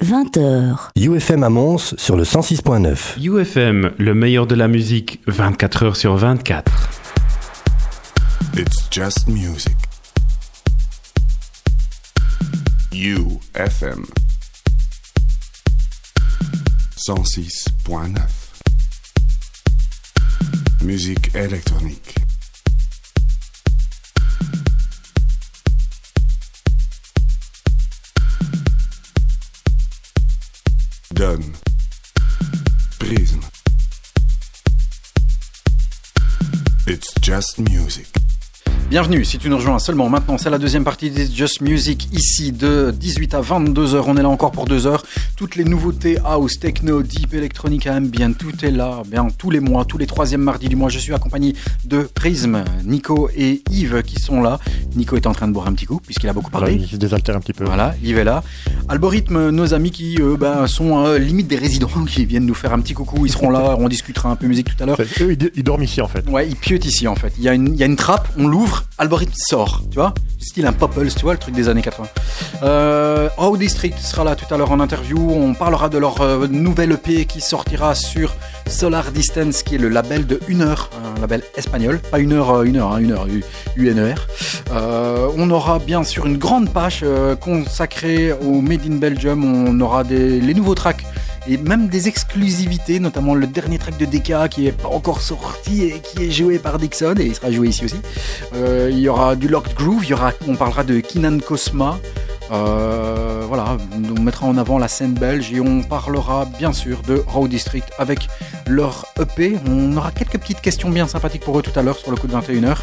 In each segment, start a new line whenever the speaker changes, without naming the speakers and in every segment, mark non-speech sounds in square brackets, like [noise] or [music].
20h.
UFM à Mons sur le 106.9.
UFM, le meilleur de la musique, 24 heures sur 24.
It's just music. UFM 106.9 Musique électronique. Donne. Prisme. It's just music.
Bienvenue, si tu nous rejoins seulement maintenant, c'est la deuxième partie des Just Music, ici de 18 à 22 heures, on est là encore pour deux heures, toutes les nouveautés house, techno, deep, électronique, ambient, tout est là, bien tous les mois, tous les troisièmes mardis du mois, je suis accompagné de Prism, Nico et Yves qui sont là, Nico est en train de boire un petit coup, puisqu'il a beaucoup parlé.
Voilà, il se désaltère un petit peu.
Voilà, Yves est là. Algorithme, nos amis qui euh, ben, sont euh, limite des résidents, [laughs] qui viennent nous faire un petit coucou, ils seront là, on discutera un peu musique tout à l'heure.
Eux, ils, ils dorment ici en fait.
Ouais, il pieute ici en fait. Il y, a une, il y a une trappe, on l'ouvre, algorithme sort, tu vois Style un Popples, tu vois, le truc des années 80. Euh, How District sera là tout à l'heure en interview. On parlera de leur euh, nouvelle EP qui sortira sur Solar Distance, qui est le label de 1 heure, un label espagnol. Pas une heure, euh, une heure, hein, une heure, UNER. Euh, on aura bien sûr une grande page euh, consacrée au Made in Belgium. On aura des, les nouveaux tracks et même des exclusivités, notamment le dernier track de DK qui est pas encore sorti et qui est joué par Dixon et il sera joué ici aussi. Euh, il y aura du Locked Groove, on parlera de Kinan Cosma. Euh, voilà, on mettra en avant la scène belge et on parlera bien sûr de Raw District avec leur EP. On aura quelques petites questions bien sympathiques pour eux tout à l'heure sur le coup de 21h.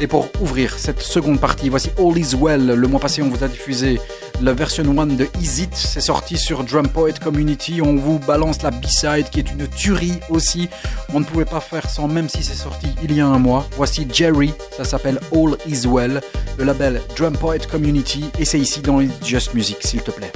Et pour ouvrir cette seconde partie, voici All Is Well. Le mois passé, on vous a diffusé la version 1 de Is It. C'est sorti sur Drum Poet Community. On vous balance la B-side qui est une tuerie aussi. On ne pouvait pas faire sans, même si c'est sorti il y a un mois. Voici Jerry, ça s'appelle All Is Well, le label Drum Poet Community. Et c'est ici dans It's Just Music, s'il te plaît.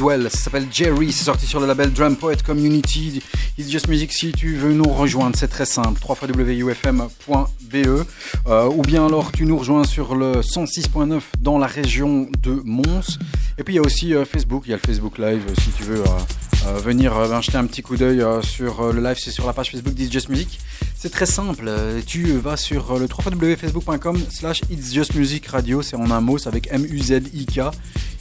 Ça s'appelle Jerry, c'est sorti sur le label Drum Poet Community. It's Just Music, si tu veux nous rejoindre, c'est très simple, www.ufm.be euh, ou bien alors tu nous rejoins sur le 106.9 dans la région de Mons. Et puis il y a aussi euh, Facebook, il y a le Facebook Live euh, si tu veux euh, venir ben, jeter un petit coup d'œil sur le live, c'est sur la page Facebook d'It's Just Music. C'est très simple, tu vas sur le www.facebook.com slash It's Just Music Radio, c'est en un mot, c'est avec M-U-Z-I-K.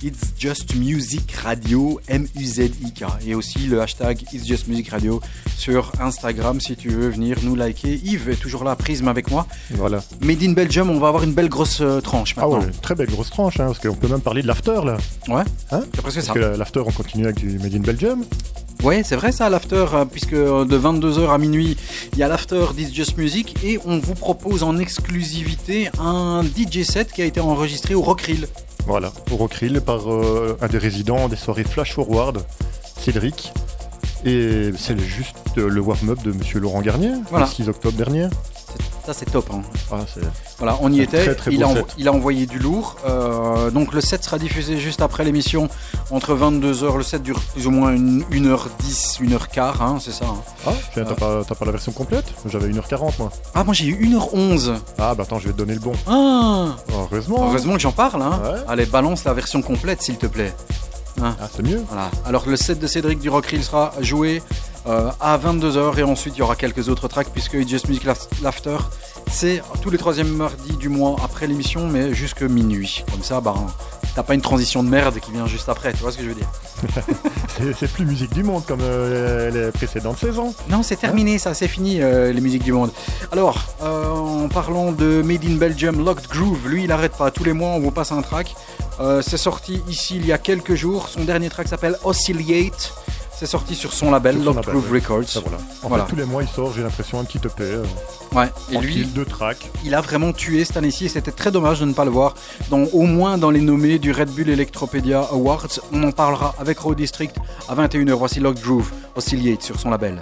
It's Just Music Radio, M-U-Z-I-K. Et aussi le hashtag It's Just Music Radio sur Instagram si tu veux venir nous liker. Yves est toujours là, Prisme avec moi.
Voilà.
Made in Belgium, on va avoir une belle grosse tranche
Ah
maintenant.
ouais, très belle grosse tranche, hein, parce qu'on peut même parler de l'after là.
Ouais,
Hein
c'est presque ça.
Parce que l'after, on continue avec du Made in Belgium.
Ouais, c'est vrai ça, l'after, euh, puisque euh, de 22h à minuit, il y a l'after d'It's Just Music et on vous propose en exclusivité un DJ set qui a été enregistré au Rockrill.
Voilà, au Rockrill par euh, un des résidents des soirées Flash Forward, Cédric. Et c'est juste euh, le warm-up de Monsieur Laurent Garnier,
Voilà.
le 6 octobre dernier.
Ça, c'est top. Hein.
Ah,
Voilà, on y était.
très, très
il, a envo- il a envoyé du lourd. Euh, donc le set sera diffusé juste après l'émission, entre 22h. Le set dure plus ou moins une, 1h10, 1h15, hein, c'est ça. hein.
Ah, tiens, t'as pas, la version complète? J'avais 1h40 moi.
Ah, moi j'ai eu 1h11.
Ah bah attends, je vais te donner le bon.
Ah,
Heureusement.
heureusement que j'en parle. Hein.
Ouais.
Allez, balance la version complète, s'il te plaît.
Ah, c'est mieux.
Voilà. Alors le set de Cédric du Rockrill sera joué euh, à 22h et ensuite il y aura quelques autres tracks puisque It's Just Music L'After c'est tous les troisièmes mardis du mois après l'émission mais jusque minuit. Comme ça, bah, t'as pas une transition de merde qui vient juste après, tu vois ce que je veux dire [laughs]
C'est- plus musique du monde comme euh, les précédentes saisons.
Non, c'est terminé, ça, c'est fini, euh, les musiques du monde. Alors, en parlant de Made in Belgium, Locked Groove, lui, il arrête pas. Tous les mois, on vous passe un track. C'est sorti ici il y a quelques jours. Son dernier track s'appelle Oscillate. C'est sorti sur son label,
Sur son
Locked
label,
Groove
oui.
Records.
Ça, voilà. En
Voilà.
fait, tous les mois, il sort, j'ai l'impression, un petit EP. Euh,
Ouais. Et lui,
deux tracks.
il a vraiment tué cette année-ci et c'était très dommage de ne pas le voir dans, au moins dans les nommés du Red Bull Electropedia Awards. On en parlera avec Raw District à 21h. Voici Locked Groove, Oscillate sur son label.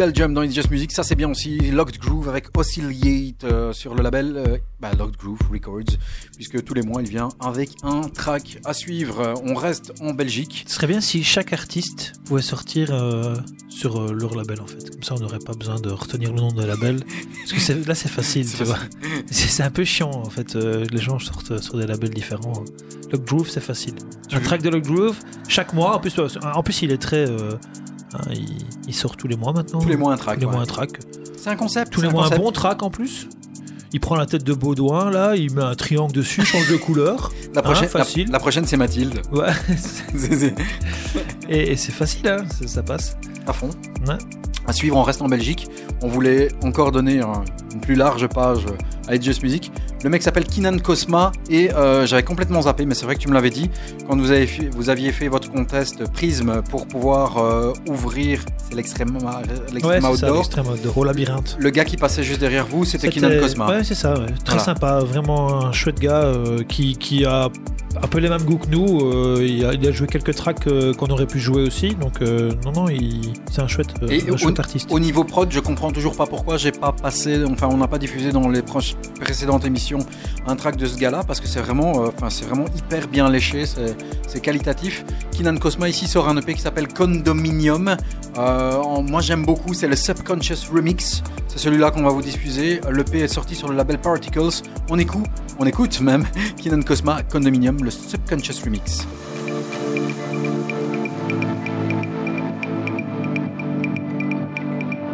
Belgium dans It's Just Music, ça c'est bien aussi. Locked Groove avec Oscillate euh, sur le label euh, bah, Locked Groove Records, puisque tous les mois il vient avec un track à suivre. Euh, On reste en Belgique.
Ce serait bien si chaque artiste pouvait sortir euh, sur euh, leur label en fait. Comme ça, on n'aurait pas besoin de retenir le nom de label. Parce que là, c'est facile, tu vois. [laughs] C'est un peu chiant en fait. euh, les gens sortent sur des labels différents. Lock Groove, c'est facile. Un track de Lock Groove, chaque mois. En plus, en plus il est très. Hein, il, il sort tous les mois maintenant.
Tous les mois un track.
Tous les
ouais.
mois un track.
C'est un concept.
Tous les mois un bon track en plus. Il prend la tête de Baudouin là, il met un triangle dessus, change de couleur. [laughs]
La prochaine,
Hein, facile.
la, la prochaine c'est Mathilde.
Ouais. [laughs] Et et c'est facile, hein, ça, ça passe.
à fond.
Ouais.
À suivre, on reste en Belgique. On voulait encore donner un- une plus large page à It's Just Music. Le mec s'appelle Kinan Cosma et euh, j'avais complètement zappé, mais c'est vrai que tu me l'avais dit quand vous, avez fait- vous aviez fait votre contest Prism pour pouvoir euh, ouvrir, l'extrême
Ouais, c'est ça,
outdoor.
outdoor, au labyrinthe.
Le gars qui passait juste derrière vous, c'était Kinan Cosma.
Ouais, c'est ça, ouais. très
Voilà.
sympa, vraiment un chouette gars euh, qui, qui a un peu les mêmes goûts que nous. euh, il, a, il a joué quelques tracks euh, qu'on aurait pu jouer aussi, donc euh, non, non, c'est un chouette,
Et
un
au-
chouette artiste.
Au niveau prod, je comprends toujours pas pourquoi j'ai pas passé, enfin on n'a pas diffusé dans les précédentes émissions un track de ce gars-là parce que c'est vraiment, enfin c'est vraiment hyper bien léché, c'est qualitatif. Kinan Cosma ici sort un EP qui s'appelle Condominium. En- moi j'aime beaucoup, c'est le Subconscious Remix. C'est celui-là qu'on va vous diffuser. L'EP est sorti sur le label Particles. On écoute, on écoute même [laughs] Kinan Cosma Condominium, le Subconscious Remix.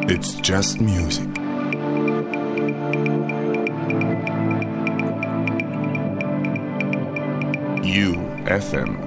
It's just music. UFM.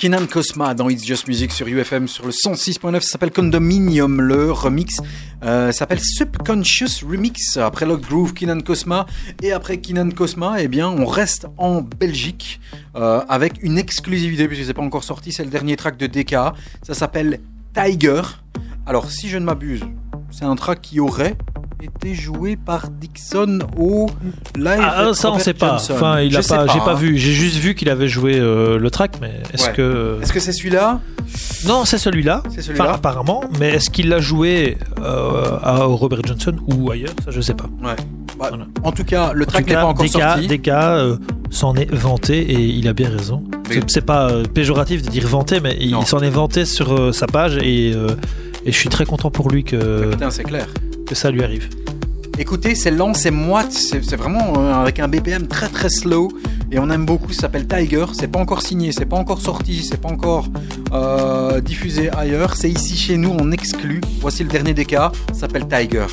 Kinan Cosma dans It's Just Music sur UFM sur le 106.9. Ça s'appelle Condominium, le remix. Euh, s'appelle Subconscious Remix. Après Lock Groove, Kinan Cosma. Et après Kinan Cosma, eh bien, on reste en Belgique euh, avec une exclusivité puisque c'est pas encore sorti. C'est le dernier track de DK. Ça s'appelle Tiger. Alors, si je ne m'abuse, c'est un track qui aurait été joué par Dixon au live.
Ah, ça on
Robert
sait pas.
Johnson.
Enfin, il a pas, j'ai pas
hein.
vu. J'ai juste vu qu'il avait joué euh, le track, mais est-ce
Ouais.
que
Est-ce que c'est celui-là?
Non, c'est celui-là.
C'est celui-là
Enfin, apparemment, mais est-ce qu'il l'a joué euh, à Robert Johnson ou ailleurs? Ça, je sais pas.
Ouais. Bah,
Voilà.
En tout cas, le track n'est pas encore
DK,
sorti.
DK, euh, s'en est vanté et il a bien raison.
Mais-
C'est- C'est pas euh, péjoratif de dire vanté, mais
Non.
il s'en est vanté sur euh, sa page et, euh, et je suis très content pour lui que,
Putain, c'est clair.
que ça lui arrive.
Écoutez, c'est lent, c'est moite, c'est vraiment euh, avec un BPM très très slow et on aime beaucoup. Ça s'appelle Tiger. C'est pas encore signé, c'est pas encore sorti, c'est pas encore euh, diffusé ailleurs. C'est ici chez nous, on exclut. Voici le dernier des cas. Ça s'appelle Tiger.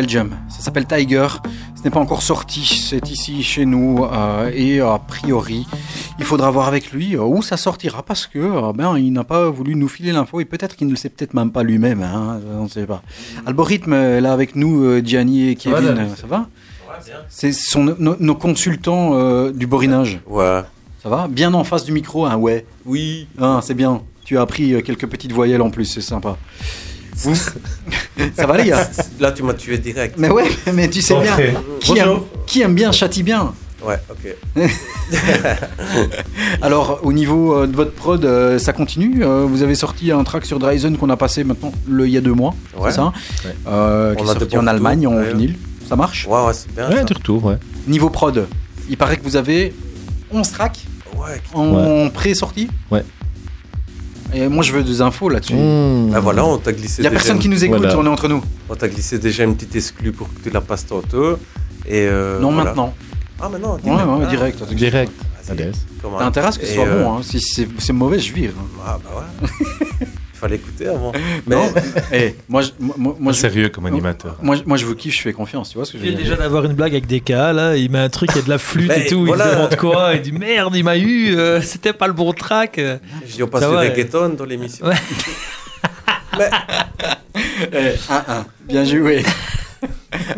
Belgium. Ça s'appelle Tiger. Ce n'est pas encore sorti. C'est ici chez nous. euh, et a priori, il faudra voir avec lui euh, où ça sortira parce que euh, ben, il n'a pas voulu nous filer l'info et peut-être qu'il ne le sait peut-être même pas lui-même. Hein, on ne sait pas. Algorithme là avec nous, Gianni et Kevin. Ça va C'est sont nos, nos consultants euh, du borinage.
Ouais.
Ça va? Bien en face du micro, hein, ouais.
Oui.
Ah, c'est bien. Tu as appris quelques petites voyelles en plus, c'est sympa. Vous [laughs] Ça va les gars?
Là, tu m'as tué direct.
Mais ouais, mais tu sais bien. Qui aime, qui aime bien châtie bien.
Ouais, ok. [laughs]
Alors, au niveau euh, de votre prod, euh, ça continue. Euh, vous avez sorti un track sur Dryzen qu'on a passé maintenant le, il y a deux mois.
Ouais.
C'est ça Euh, Qui
On
est
des
sorti en Allemagne en
ouais.
vinyle. Ça marche
Ouais, ouais, c'est bien.
Ouais,
ça.
du retour, ouais.
Niveau prod, il paraît que vous avez 11 tracks
Ouais.
en pré-sortie
Ouais.
Et moi, je veux des infos là-dessus.
Mmh.
Ah, voilà, on t'a glissé.
Il n'y a personne
une-
qui nous écoute,
Voilà.
on est entre nous.
On t'a glissé déjà une petite exclue pour que tu la passes tantôt. Et euh,
non,
voilà.
maintenant.
Ah, maintenant,
Ouais, ouais,
Ah,
direct.
Direct.
vas-y.
Allez.
Comment
T'as intérêt à ce que ce soit
euh,
bon. Hein. Si c'est c'est mauvais, je vire.
Ah, bah ouais. [laughs] Fallait écouter avant. [laughs]
Non, eh, moi, je, moi, moi,
sérieux comme animateur.
moi, je- moi, je vous kiffe, je fais confiance. Tu vois ce que je veux dire
déjà d'avoir une blague avec des cas là, il met un truc, il y a de la flûte et tout,
voilà.
il se demande quoi, il dit merde, il m'a eu, euh, [laughs] c'était pas le bon track. Ça
du
va,
reggaeton dans l'émission.
Ouais. [laughs]
Eh, un, un. Bien joué.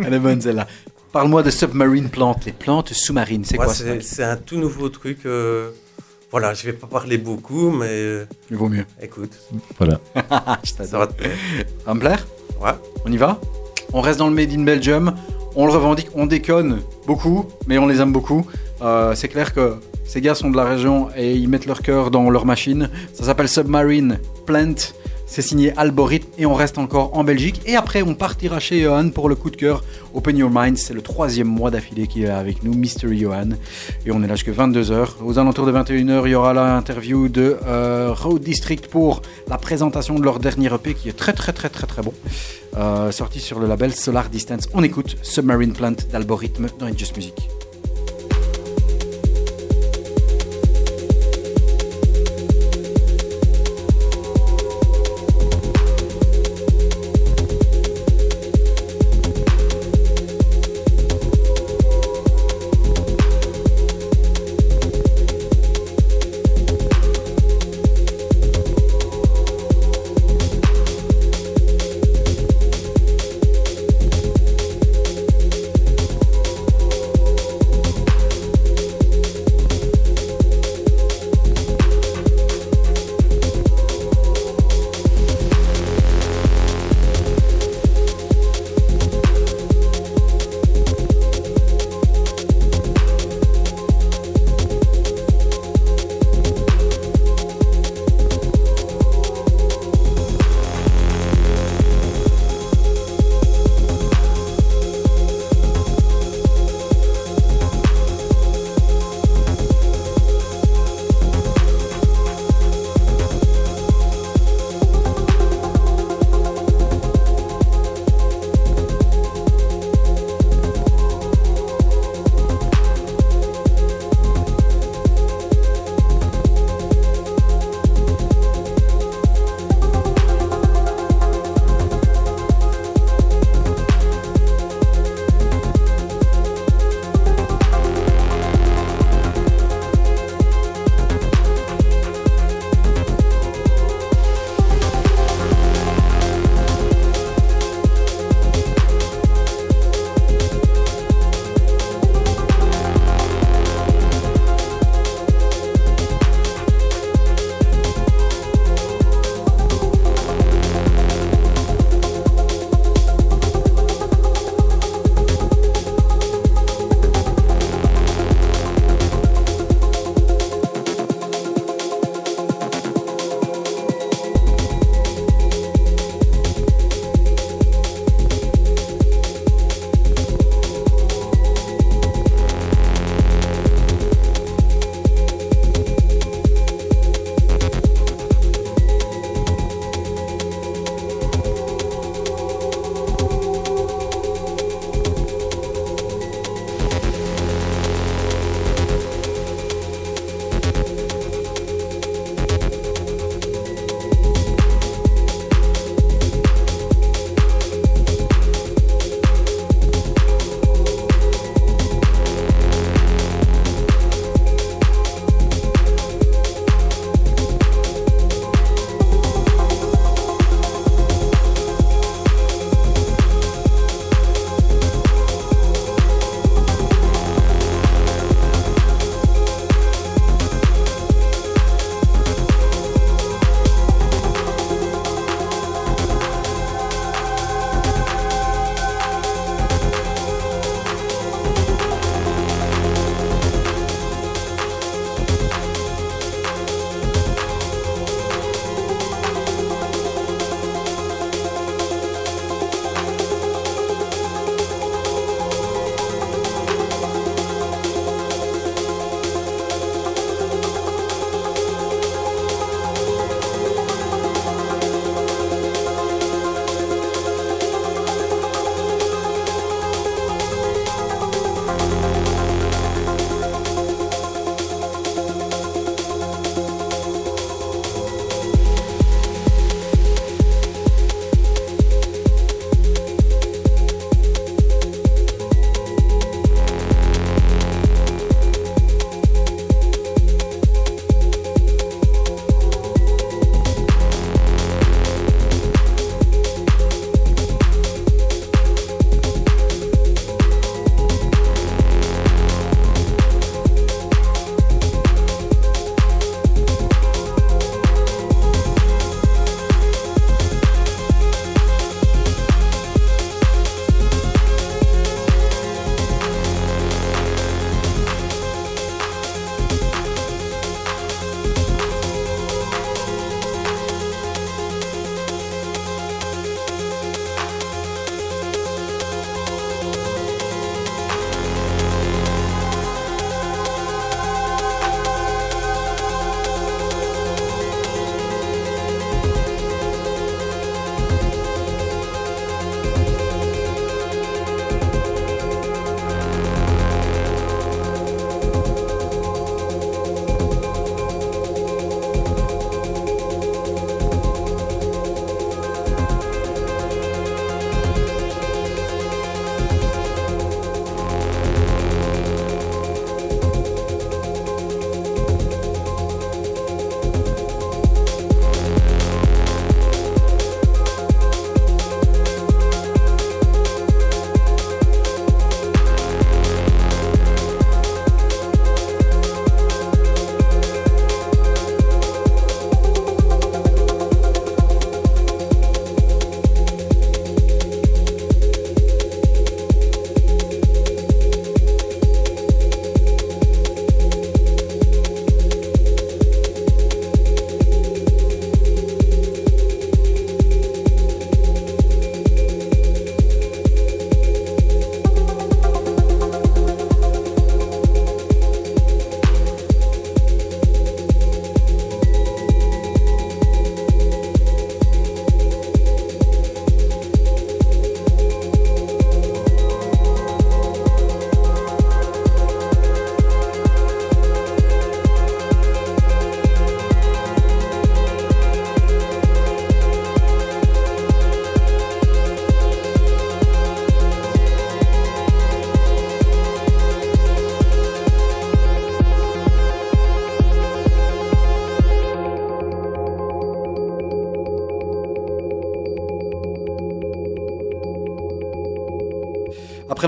Elle est bonne celle-là. Parle-moi de submarine plant, les plantes sous-marines. C'est
Ouais,
quoi
c'est un tout nouveau truc. euh, Voilà, je vais pas parler beaucoup, mais
Il vaut mieux.
écoute,
Voilà.
Ah, [laughs] je
ça
t'adore.
va te plaire.
Ça va me plaire
Ouais.
On y va? On reste dans le Made in Belgium. On le revendique, on déconne beaucoup, mais on les aime beaucoup. Euh, c'est clair que ces gars sont de la région et ils mettent leur cœur dans leur machine. Ça s'appelle Submarine Plant. C'est signé Algorithme et on reste encore en Belgique. Et après, on partira chez Johan pour le coup de cœur. Open Your Mind, c'est le troisième mois d'affilée qu'il est avec nous, Mystery Johan. Et on est là jusqu'à 22h. Aux alentours de 21h, il y aura l'interview de euh, Road District pour la présentation de leur dernier EP qui est très très très très très bon. Euh, sorti sur le label Solar Distance. On écoute Submarine Plant d'Algorithme dans It's Music.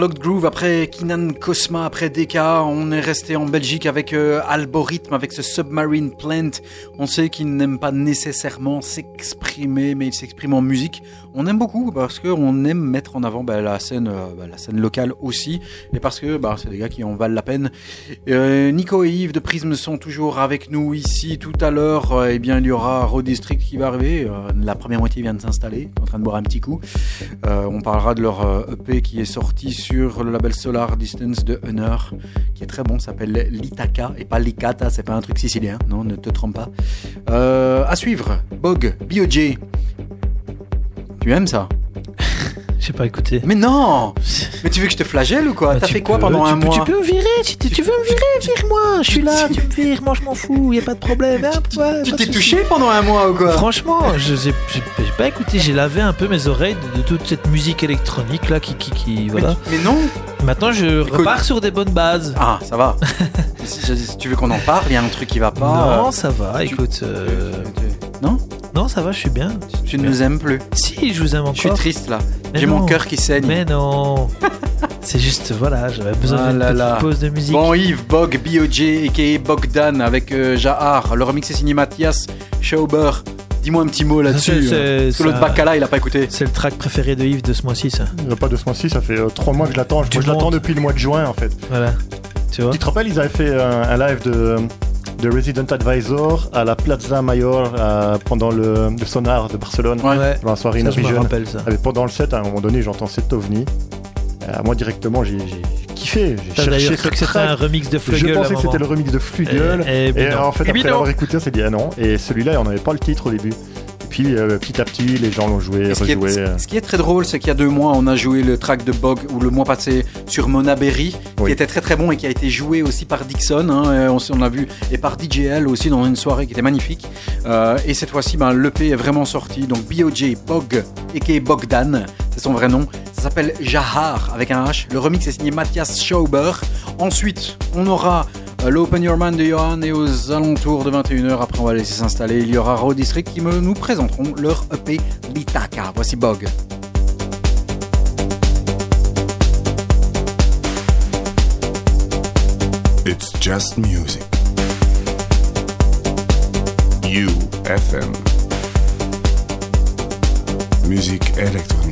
Locked Groove, après Kinan Cosma, après Deka, on est resté en Belgique avec euh, Algorithme, avec ce Submarine Plant. On sait qu'il n'aime pas nécessairement s'exprimer, mais il s'exprime en musique. On aime beaucoup parce qu'on aime mettre en avant bah, la scène, euh, bah, la scène locale aussi, et parce que bah, c'est des gars qui en valent la peine. Euh, Nico et Yves de Prism sont toujours avec nous ici. Tout à l'heure, euh, eh bien, il y aura Road District qui va arriver. La première moitié vient de s'installer, en train de boire un petit coup. On parlera de leur Qui est sorti sur le label Solar Distance de Honor, qui est très bon, s'appelle Litaka et pas Likata, c'est pas un truc sicilien, non, ne te trompe pas. Euh, à suivre, Bog, BioJ. Tu aimes ça?
J'ai pas écouté.
Mais non [laughs] Mais tu veux que je te flagelle ou quoi
Bah,
T'as fait quoi pendant un
peux-
mois
Tu peux me virer, si tu, tu veux me virer, vire-moi. Je suis là, tu me vires, moi je m'en fous, y a pas de problème. hein, ouais,
Tu
pas
t'es touché pendant un mois ou quoi
Franchement, je j'ai pas écouté, j'ai lavé un peu mes oreilles de, de toute cette musique électronique là qui, qui, qui
mais,
voilà.
mais non
Maintenant je
Écoute.
repars sur des bonnes bases.
Ah, ça va. [laughs] si, si tu veux qu'on en parle, il y a un truc qui va pas.
non,
euh,
ça va,
tu-
écoute. euh,
Non
Non, ça va, je suis bien.
Tu ne nous aimes plus.
Si, je vous aime
Je suis
encore.
triste là. J'ai mon cœur qui saigne.
Mais non. [laughs] C'est juste, voilà, j'avais besoin
Ah
d'une petite
là.
pause de musique.
Bon Yves, Bog, BOJ, a.k.a. Bogdan avec euh, Jahar. Le remix est signé Mathias Schauber. Dis-moi un petit mot là-dessus.
c'est-
hein. Parce que l'autre
ça-
Bacala, il a pas écouté.
C'est le track préféré de Yves de ce mois-ci, ça.
Euh, Pas de ce mois-ci, ça fait euh, trois mois que je l'attends. Je l'attends depuis le mois de juin, en fait.
Voilà. Tu vois?
Tu te rappelles, ils avaient fait euh, un live de, de Resident Advisor à la Plaza Mayor euh, pendant le, le Sonar de Barcelone.
Ouais.
Ouais.
Dans la soirée
Ça, je me rappelle ça.
Mais pendant le set, à un moment donné, j'entends cet ovni. Euh, moi, directement, j'ai kiffé. J'ai cherché
cru que c'était un remix de
Je
Flugel à
pensais que c'était le remix de Flugel.
Et, et,
Et en fait,
Et puis
après l'avoir écouté, on s'est dit ah non. Et celui-là, on n'avait pas le titre au début. Puis euh, petit à petit, les gens l'ont joué,
Et ce, qui est,
rejoué.
ce qui est très drôle, c'est qu'il y a deux mois, on a joué le track de Bog, ou le mois passé, sur Mona Berry,
Oui.
qui était très très bon et qui a été joué aussi par Dixon, hein, on, l'a vu, et par DJL aussi dans une soirée qui était magnifique. Euh, et cette fois-ci, ben, l'EP est vraiment sorti, donc BOJ, Bog, et Bogdan, c'est son vrai nom. Ça s'appelle Jahar, avec un H. Le remix est signé Mathias Schauber. Ensuite, on aura l'Open Your Man de Johan et aux alentours de 21h, après on va laisser s'installer, il y aura Road District qui me, nous présenteront leur EP Litaka. Voici Bog.
It's just music. UFM. Musique électronique.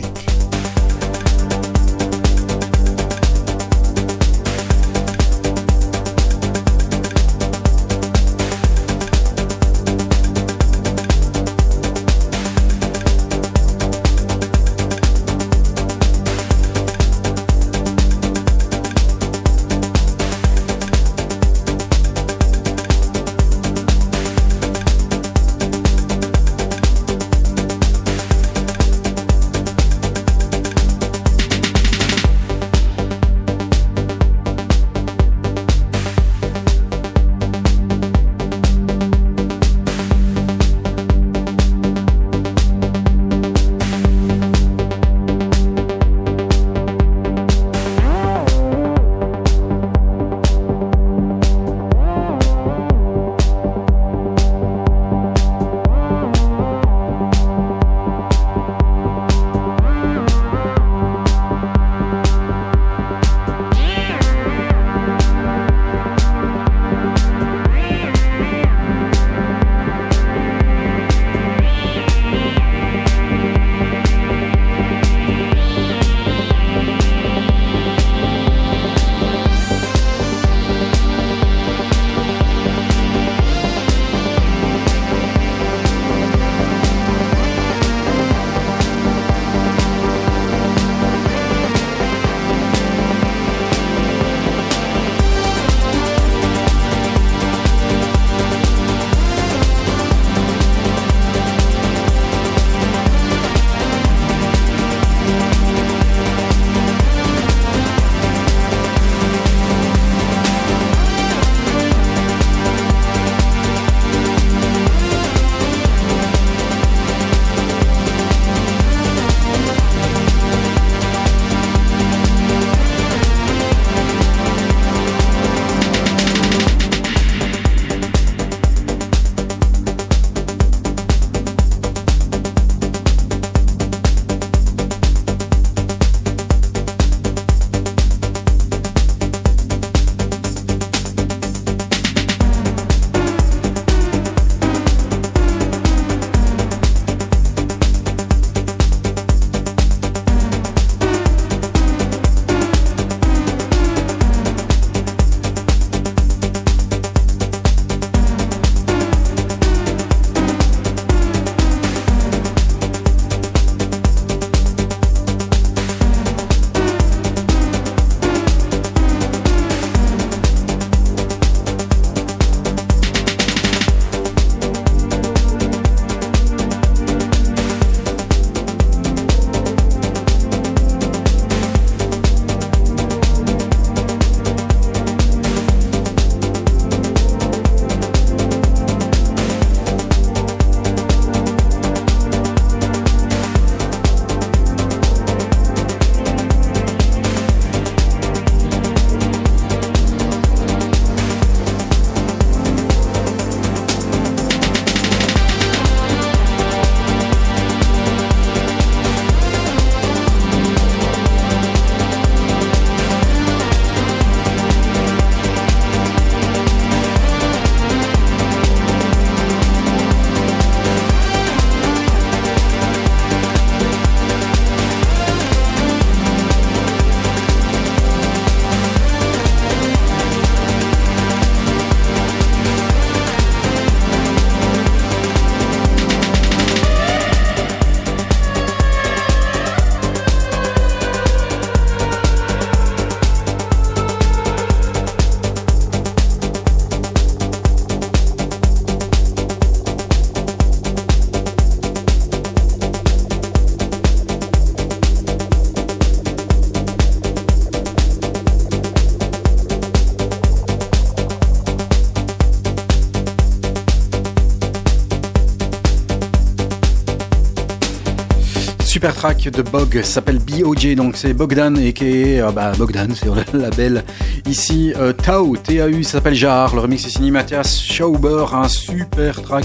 Track de Bog, s'appelle BOJ, donc c'est Bogdan et qui est bah, Bogdan sur le [laughs] label. Ici, euh, Tau, T-A-U, s'appelle Jar, le remix est signé Mathias Schauber, un super track,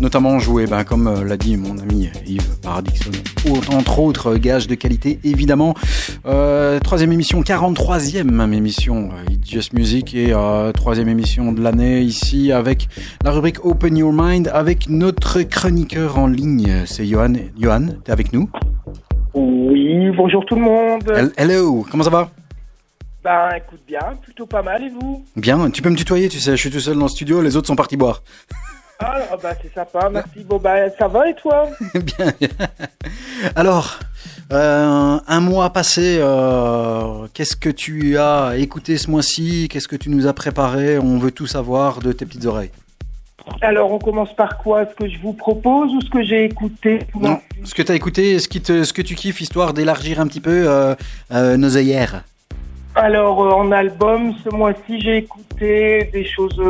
notamment joué, bah, comme euh, l'a dit mon ami Yves Paradixon, entre autres euh, gages de qualité évidemment. Euh, troisième émission, 43e même émission, euh, It's Just Music et euh, troisième émission de l'année ici avec la rubrique Open Your Mind avec notre chroniqueur en ligne, c'est Johan. Johan, t'es avec nous?
Bonjour tout le monde.
Hel- Hello, comment ça va?
Ben écoute bien, plutôt pas mal et vous?
Bien, tu peux me tutoyer, tu sais, je suis tout seul dans le studio, les autres sont partis boire. [laughs]
Ah ah, bah c'est sympa, merci. Bon bah ça va et toi?
Bien, [laughs] bien. Alors, euh, un mois passé, euh, qu'est-ce que tu as écouté ce mois-ci? Qu'est-ce que tu nous as préparé? On veut tout savoir de tes petites oreilles.
Alors on commence par quoi? Ce que je vous propose ou ce que j'ai écouté?
Non, ce que tu as écouté, ce, qui te, ce que tu kiffes, histoire d'élargir un petit peu euh, euh, nos œillères.
Alors euh, en album, ce mois-ci j'ai écouté des choses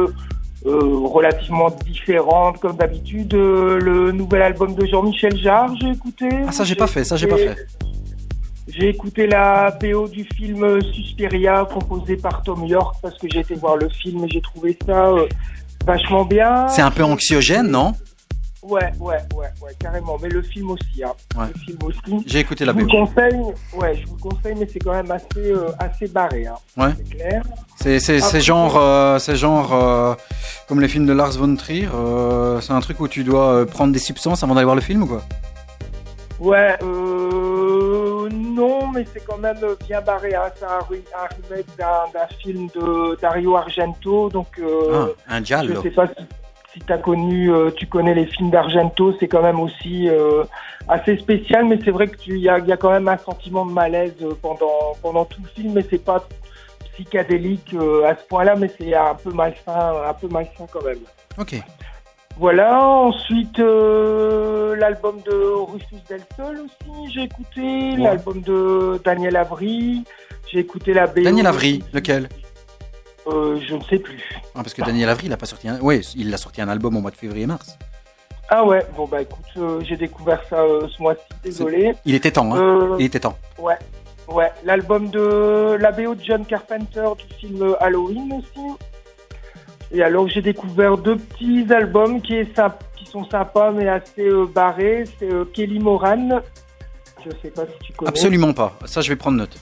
relativement différentes comme d'habitude. Le nouvel album de Jean-Michel Jarre, j'ai écouté.
Ah, ça, j'ai pas fait, ça, j'ai pas fait.
J'ai écouté la BO du film Suspiria composé par Tom York parce que j'ai été voir le film et j'ai trouvé ça euh, vachement bien.
C'est un peu anxiogène, non?
Ouais, ouais, ouais, ouais, carrément. Mais le film aussi, hein.
Ouais.
Le film aussi.
J'ai écouté la
je vous
BO.
le conseille, ouais, je vous le conseille, mais c'est quand même assez, euh, assez barré, hein.
Ouais.
C'est clair.
C'est c'est- c'est genre, euh, c'est genre euh, comme les films de Lars von Trier. c'est un truc où tu dois prendre des substances avant d'aller voir le film ou quoi?
Ouais, euh, non, mais c'est quand même bien barré, hein. C'est un, re- un remake d'un film de Dario Argento, donc. Euh,
ah, Un
Je sais pas si, si t'as connu, euh, tu connais les films d'Argento, c'est quand même aussi euh, assez spécial, mais c'est vrai que tu, y a, y a quand même un sentiment de malaise euh, pendant pendant tout le film, mais c'est pas psychédélique à ce point-là, mais c'est un peu malsain, un peu malsain quand même.
Ok.
Voilà. Ensuite, euh, l'album de Rufus Del Sol aussi, j'ai écouté l'album de Daniel Avry, j'ai écouté la BO.
Daniel Avry, lequel?
Euh, je ne sais plus.
Ah, Parce que Daniel Avry, il a pas sorti un. Oui, il a sorti un album au mois de février-mars.
Ah ouais, bon bah écoute, euh, j'ai découvert ça ce mois-ci, désolé.
Il était temps, hein Il était temps.
ouais, ouais, l'album de la BO de John Carpenter du film Halloween aussi. Et alors j'ai découvert deux petits albums qui, est symp- qui sont sympas mais assez euh, barrés. C'est euh, Kelly Moran, je sais pas si tu connais.
Absolument pas. Ça, je vais prendre note.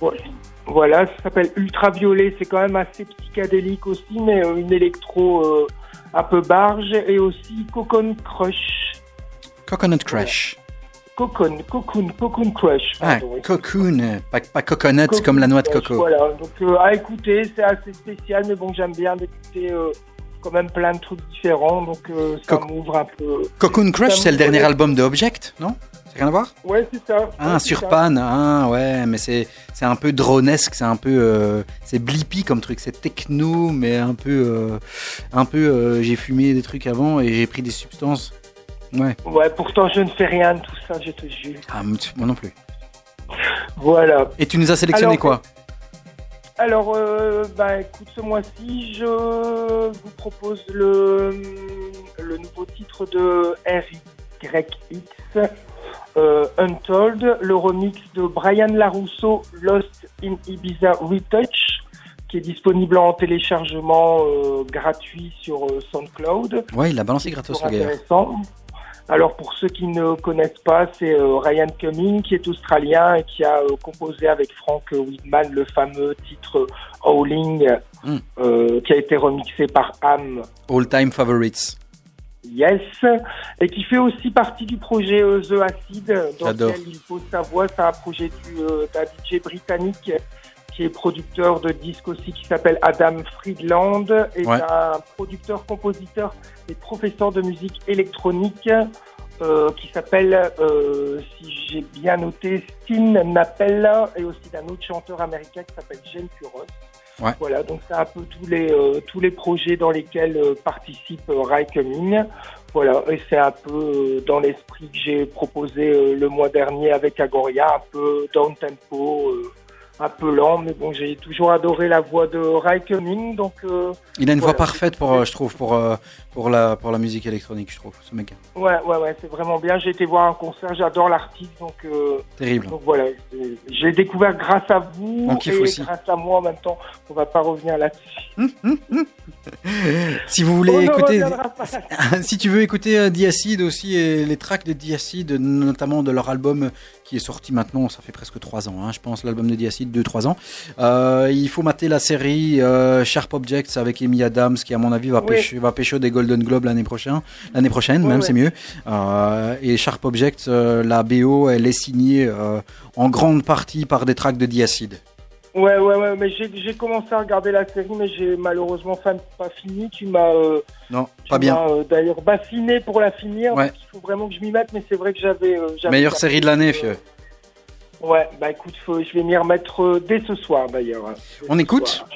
Voilà, ça s'appelle Ultraviolet, c'est quand même assez psychédélique aussi, mais euh, une électro un peu barge. Et aussi Cocoon Crush.
Coconut Crush.
Cocoon, Cocoon, Cocoon Crush.
Ah,
pardon.
cocoon, euh, pas, pas coconut
Cocoon
comme la noix de coco.
Voilà, donc à écouter, c'est assez spécial, mais bon, j'aime bien d'écouter quand même plein de trucs différents, donc euh, ça m'ouvre un peu.
Cocoon Crush, c'est le dernier album de Object, non? C'est rien à voir?
Ouais, c'est ça.
Ah,
Ouais,
sur. Pan, ah ouais, mais c'est un peu dronesque, c'est un peu euh, c'est blippy comme truc, c'est techno, mais un peu euh, un peu j'ai fumé des trucs avant et j'ai pris des substances. Ouais,
Ouais, pourtant je ne fais rien de tout ça, je te jure.
ah, moi non plus.
Voilà.
Et tu nous as sélectionné
Alors,
quoi?
Alors, euh, bah, écoute, ce mois-ci, je vous propose le, le nouveau titre de RYX, euh, Untold, le remix de Brian Larousseau, Lost in Ibiza Retouch, qui est disponible en téléchargement euh, gratuit sur euh, SoundCloud.
Ouais, il l'a balancé gratos le gars.
intéressant. Alors pour ceux qui ne connaissent pas, c'est euh, Ryan Cumming qui est australien et qui a euh, composé avec Frank Whitman le fameux titre Howling
Mm.
euh, qui a été remixé par Am
All time favorites.
Yes et qui fait aussi partie du projet euh, The Acid dans lequel il pose sa voix. C'est un projet du, euh, d'un DJ britannique qui est producteur de disques aussi qui s'appelle Adam Friedland et
Ouais.
un producteur, compositeur et professeur de musique électronique euh, qui s'appelle, euh, si j'ai bien noté, Stin Nappel et aussi d'un autre chanteur américain qui s'appelle Jen Kuros.
Ouais.
Voilà, donc c'est un peu tous les euh, tous les projets dans lesquels participe Cumming. Voilà, et c'est un peu dans l'esprit que j'ai proposé le mois dernier avec Agoria, un peu down tempo, euh, un peu lent, mais bon, j'ai toujours adoré la voix de Raikkonen, donc euh,
Il a une voix parfaite pour, euh, je trouve, pour, euh, pour, la, pour la musique électronique, je trouve, ce mec.
ouais, ouais, ouais, c'est vraiment bien. J'ai été voir un concert, j'adore l'artiste, donc,
Terrible.
donc voilà, j'ai découvert grâce à vous
On kiffe
et
aussi.
grâce à moi en même temps. On va pas revenir là-dessus. [laughs]
Si vous voulez
On
écouter, [laughs] si tu veux écouter Diacide aussi et les tracks de Diacide, notamment de leur album qui est sorti maintenant, ça fait presque 3 ans, hein, je pense, l'album de Diacide, 2-3 ans. Euh, il faut mater la série euh, Sharp Objects avec Amy Adams, qui à mon avis va,
Oui.
pécho, va pécho des Golden Globes l'année prochaine, l'année prochaine même, c'est mieux. Euh, et Sharp Objects, la BO, elle est signée en grande partie par des tracks de Diacide.
Ouais, ouais, ouais, mais j'ai commencé à regarder la série, mais j'ai malheureusement pas fini. Tu m'as euh,
Non,
tu
pas bien.
euh, d'ailleurs bassiné pour la finir.
Ouais.
qu'il faut vraiment que je m'y mette, mais c'est vrai que j'avais. euh,
Meilleure série de l'année, fieu.
Ouais, bah écoute, faut- je vais m'y remettre euh, dès ce soir d'ailleurs.
On écoute
soir.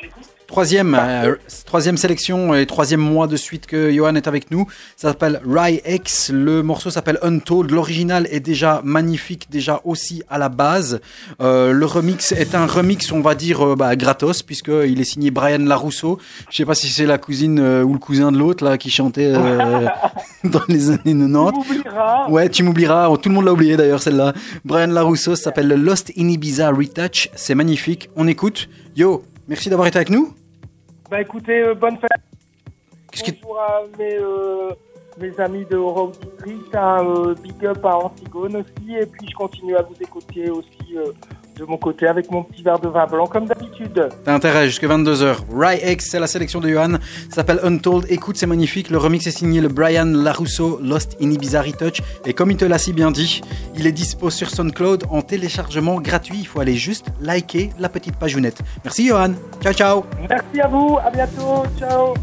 Troisième, euh, troisième sélection et troisième mois de suite que Johan est avec nous. Ça s'appelle Rye X. Le morceau s'appelle Untold. L'original est déjà magnifique, déjà aussi à la base. Euh, le remix est un remix, on va dire, euh, bah, gratos, puisqu'il est signé Brian Larousseau. Je sais pas si c'est la cousine euh, ou le cousin de l'autre là qui chantait euh, [laughs] dans les années 90.
Tu m'oublieras.
Ouais, tu m'oublieras. Tout le monde l'a oublié d'ailleurs celle-là. Brian Larousseau s'appelle le Lost in Ibiza Retouch. C'est magnifique. On écoute. Yo, merci d'avoir été avec nous.
Bah écoutez, euh, bonne fête.
Qu'est-ce que
Bonjour à mes, euh, mes amis de Road District, un euh, big up à Antigone aussi, et puis je continue à vous écouter aussi de mon côté avec mon petit verre de vin blanc comme d'habitude.
T'as intérêt jusque 22h. Rye X, c'est la sélection de Johan. Ça s'appelle Untold. Écoute, c'est magnifique. Le remix est signé le Brian Larusso Lost in Ibiza Retouch. Et comme il te l'a si bien dit, il est dispo sur SoundCloud en téléchargement gratuit. Il faut aller juste liker la petite pageonnette. Merci Johan. Ciao, ciao.
Merci à vous, à bientôt, ciao.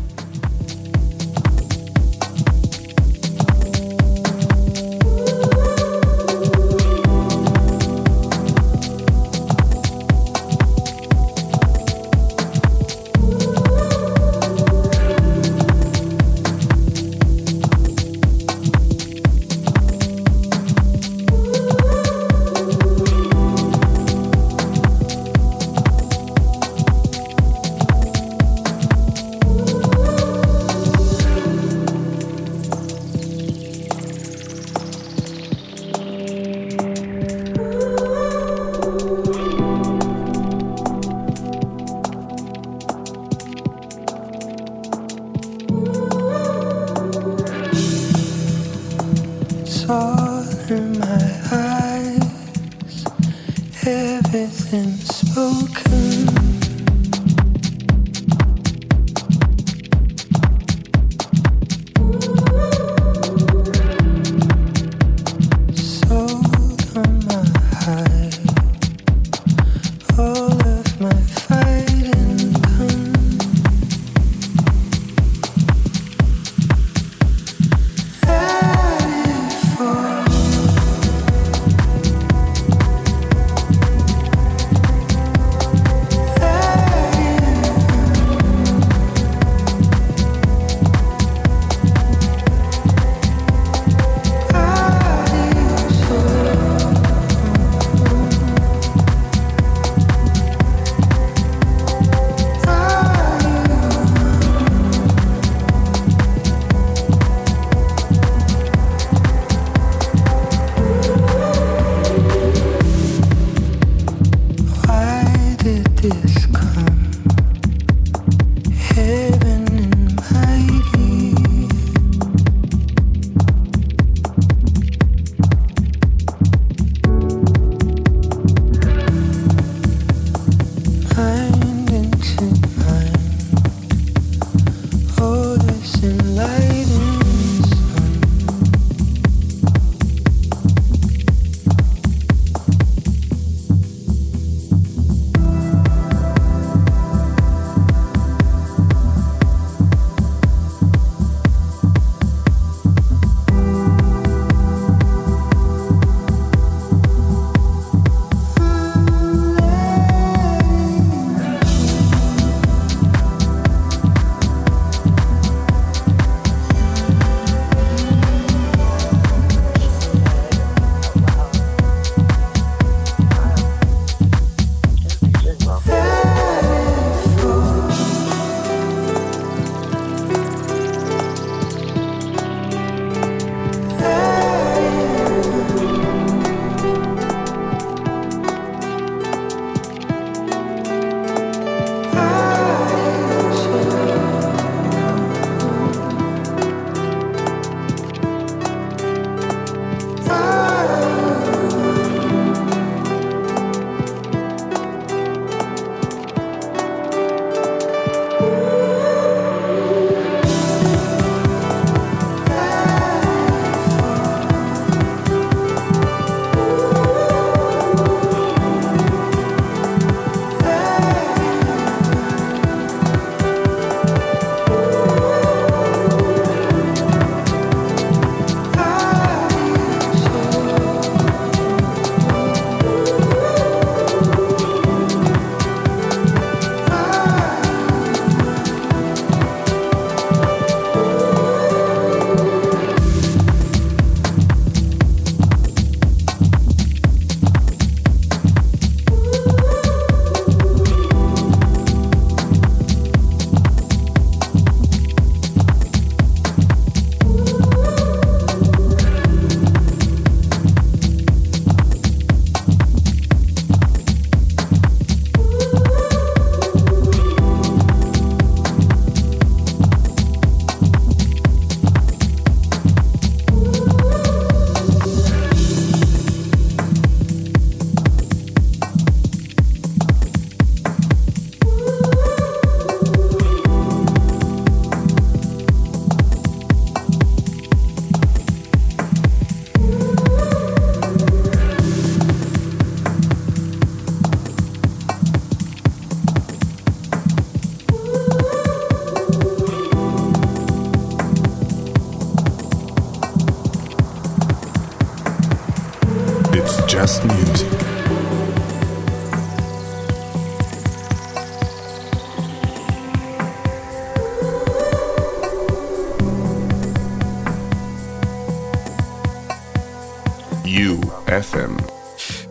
You FM.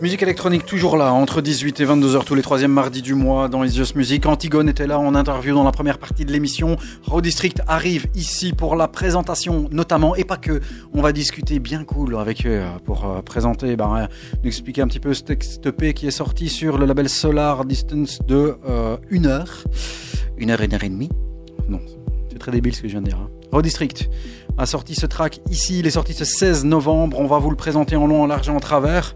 Musique électronique toujours là, entre 18 et 22h tous les troisièmes mardis du mois dans Just Music. Antigone était là en interview dans la première partie de l'émission. Raw District arrive ici pour la présentation notamment, et pas que. On va discuter bien cool avec eux euh, pour euh, présenter, euh, nous expliquer un petit peu ce texte EP qui est sorti sur le label Solar Distance de euh, une heure. Une heure une heure et demie? Non, c'est très débile ce que je viens de dire. Hein. District a sorti ce track ici. Il est sorti ce 16 novembre. On va vous le présenter en long, en large et en travers.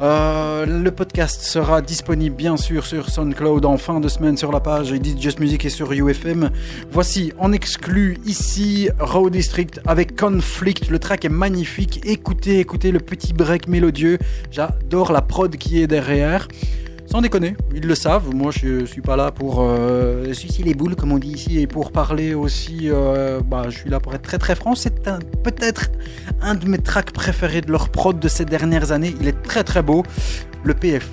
Euh, le podcast sera disponible bien sûr sur SoundCloud en fin de semaine sur la page Edit Just Music et sur UFM. Voici en exclu ici Raw District avec Conflict. Le track est magnifique. Écoutez, écoutez le petit break mélodieux. J'adore la prod qui est derrière. Sans déconner, ils le savent. Moi, je suis pas là pour euh, sucer les boules, comme on dit ici, et pour parler aussi. euh, bah, je suis là pour être très très franc. C'est peut-être un de mes tracks préférés de leur prod de ces dernières années. Il est très très beau. Le PF,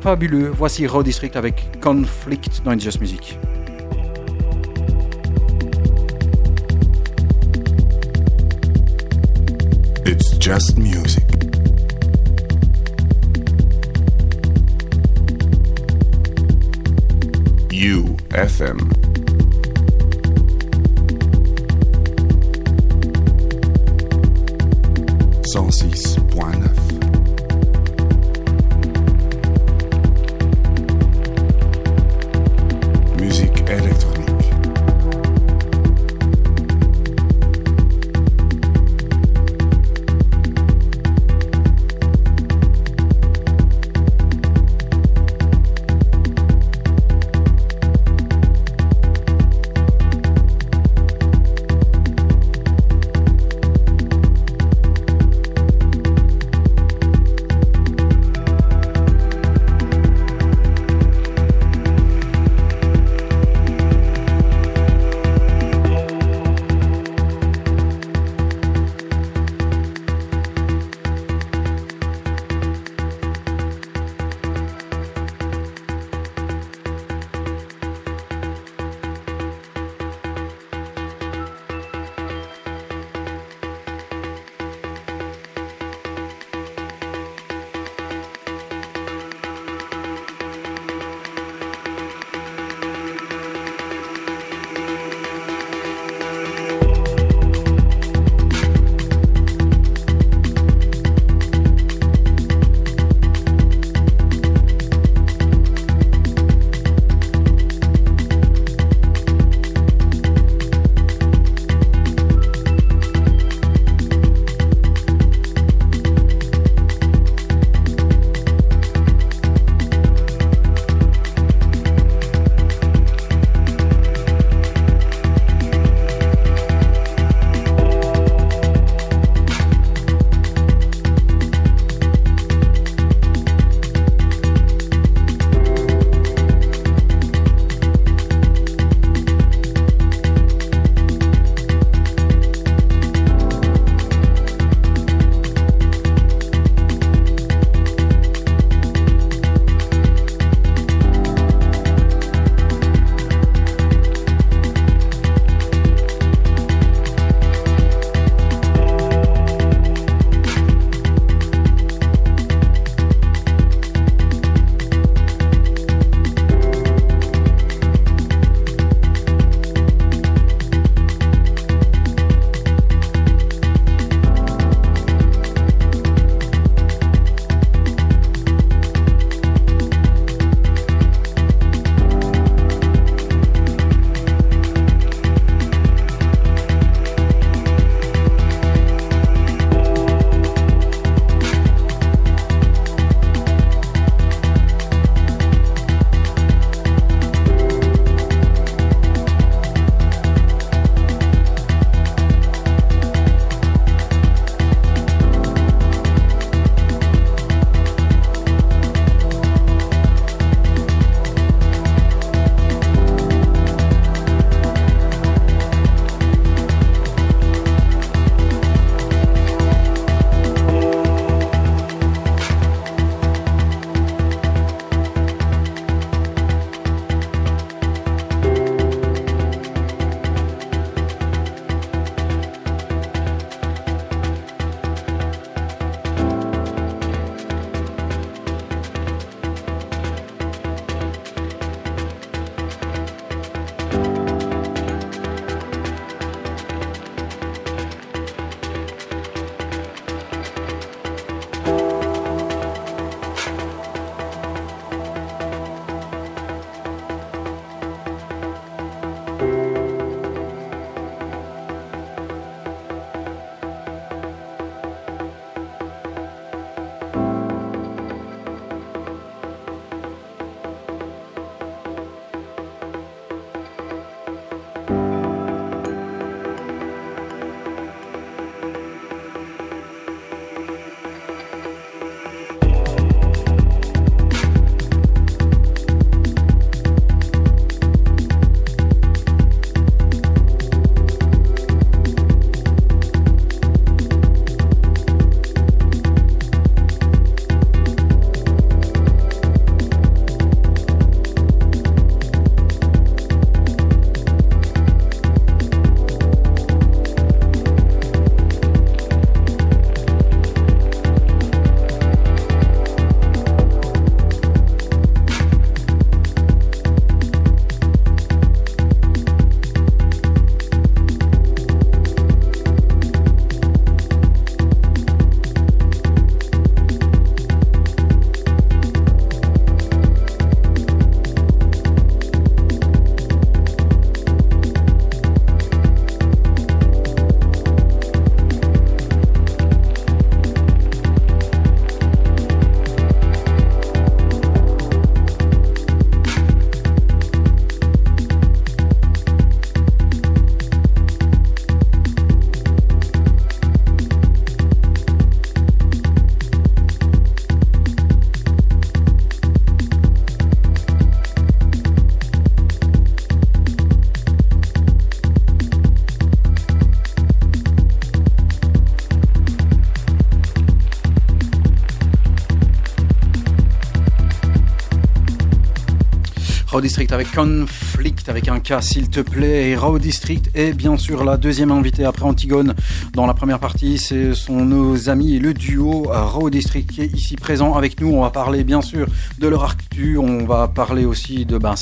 fabuleux. Voici Raw District avec Conflict dans Just Music.
It's just music. You FM. Cent six point neuf. Musique électronique.
Raw District avec Conflict avec un K s'il te plaît. Et Raw District est bien sûr la deuxième invitée après Antigone. Dans la première partie, ce sont nos amis et le duo Raw District qui est ici présent avec nous. On va parler bien sûr de leur actu. On va parler aussi de ben,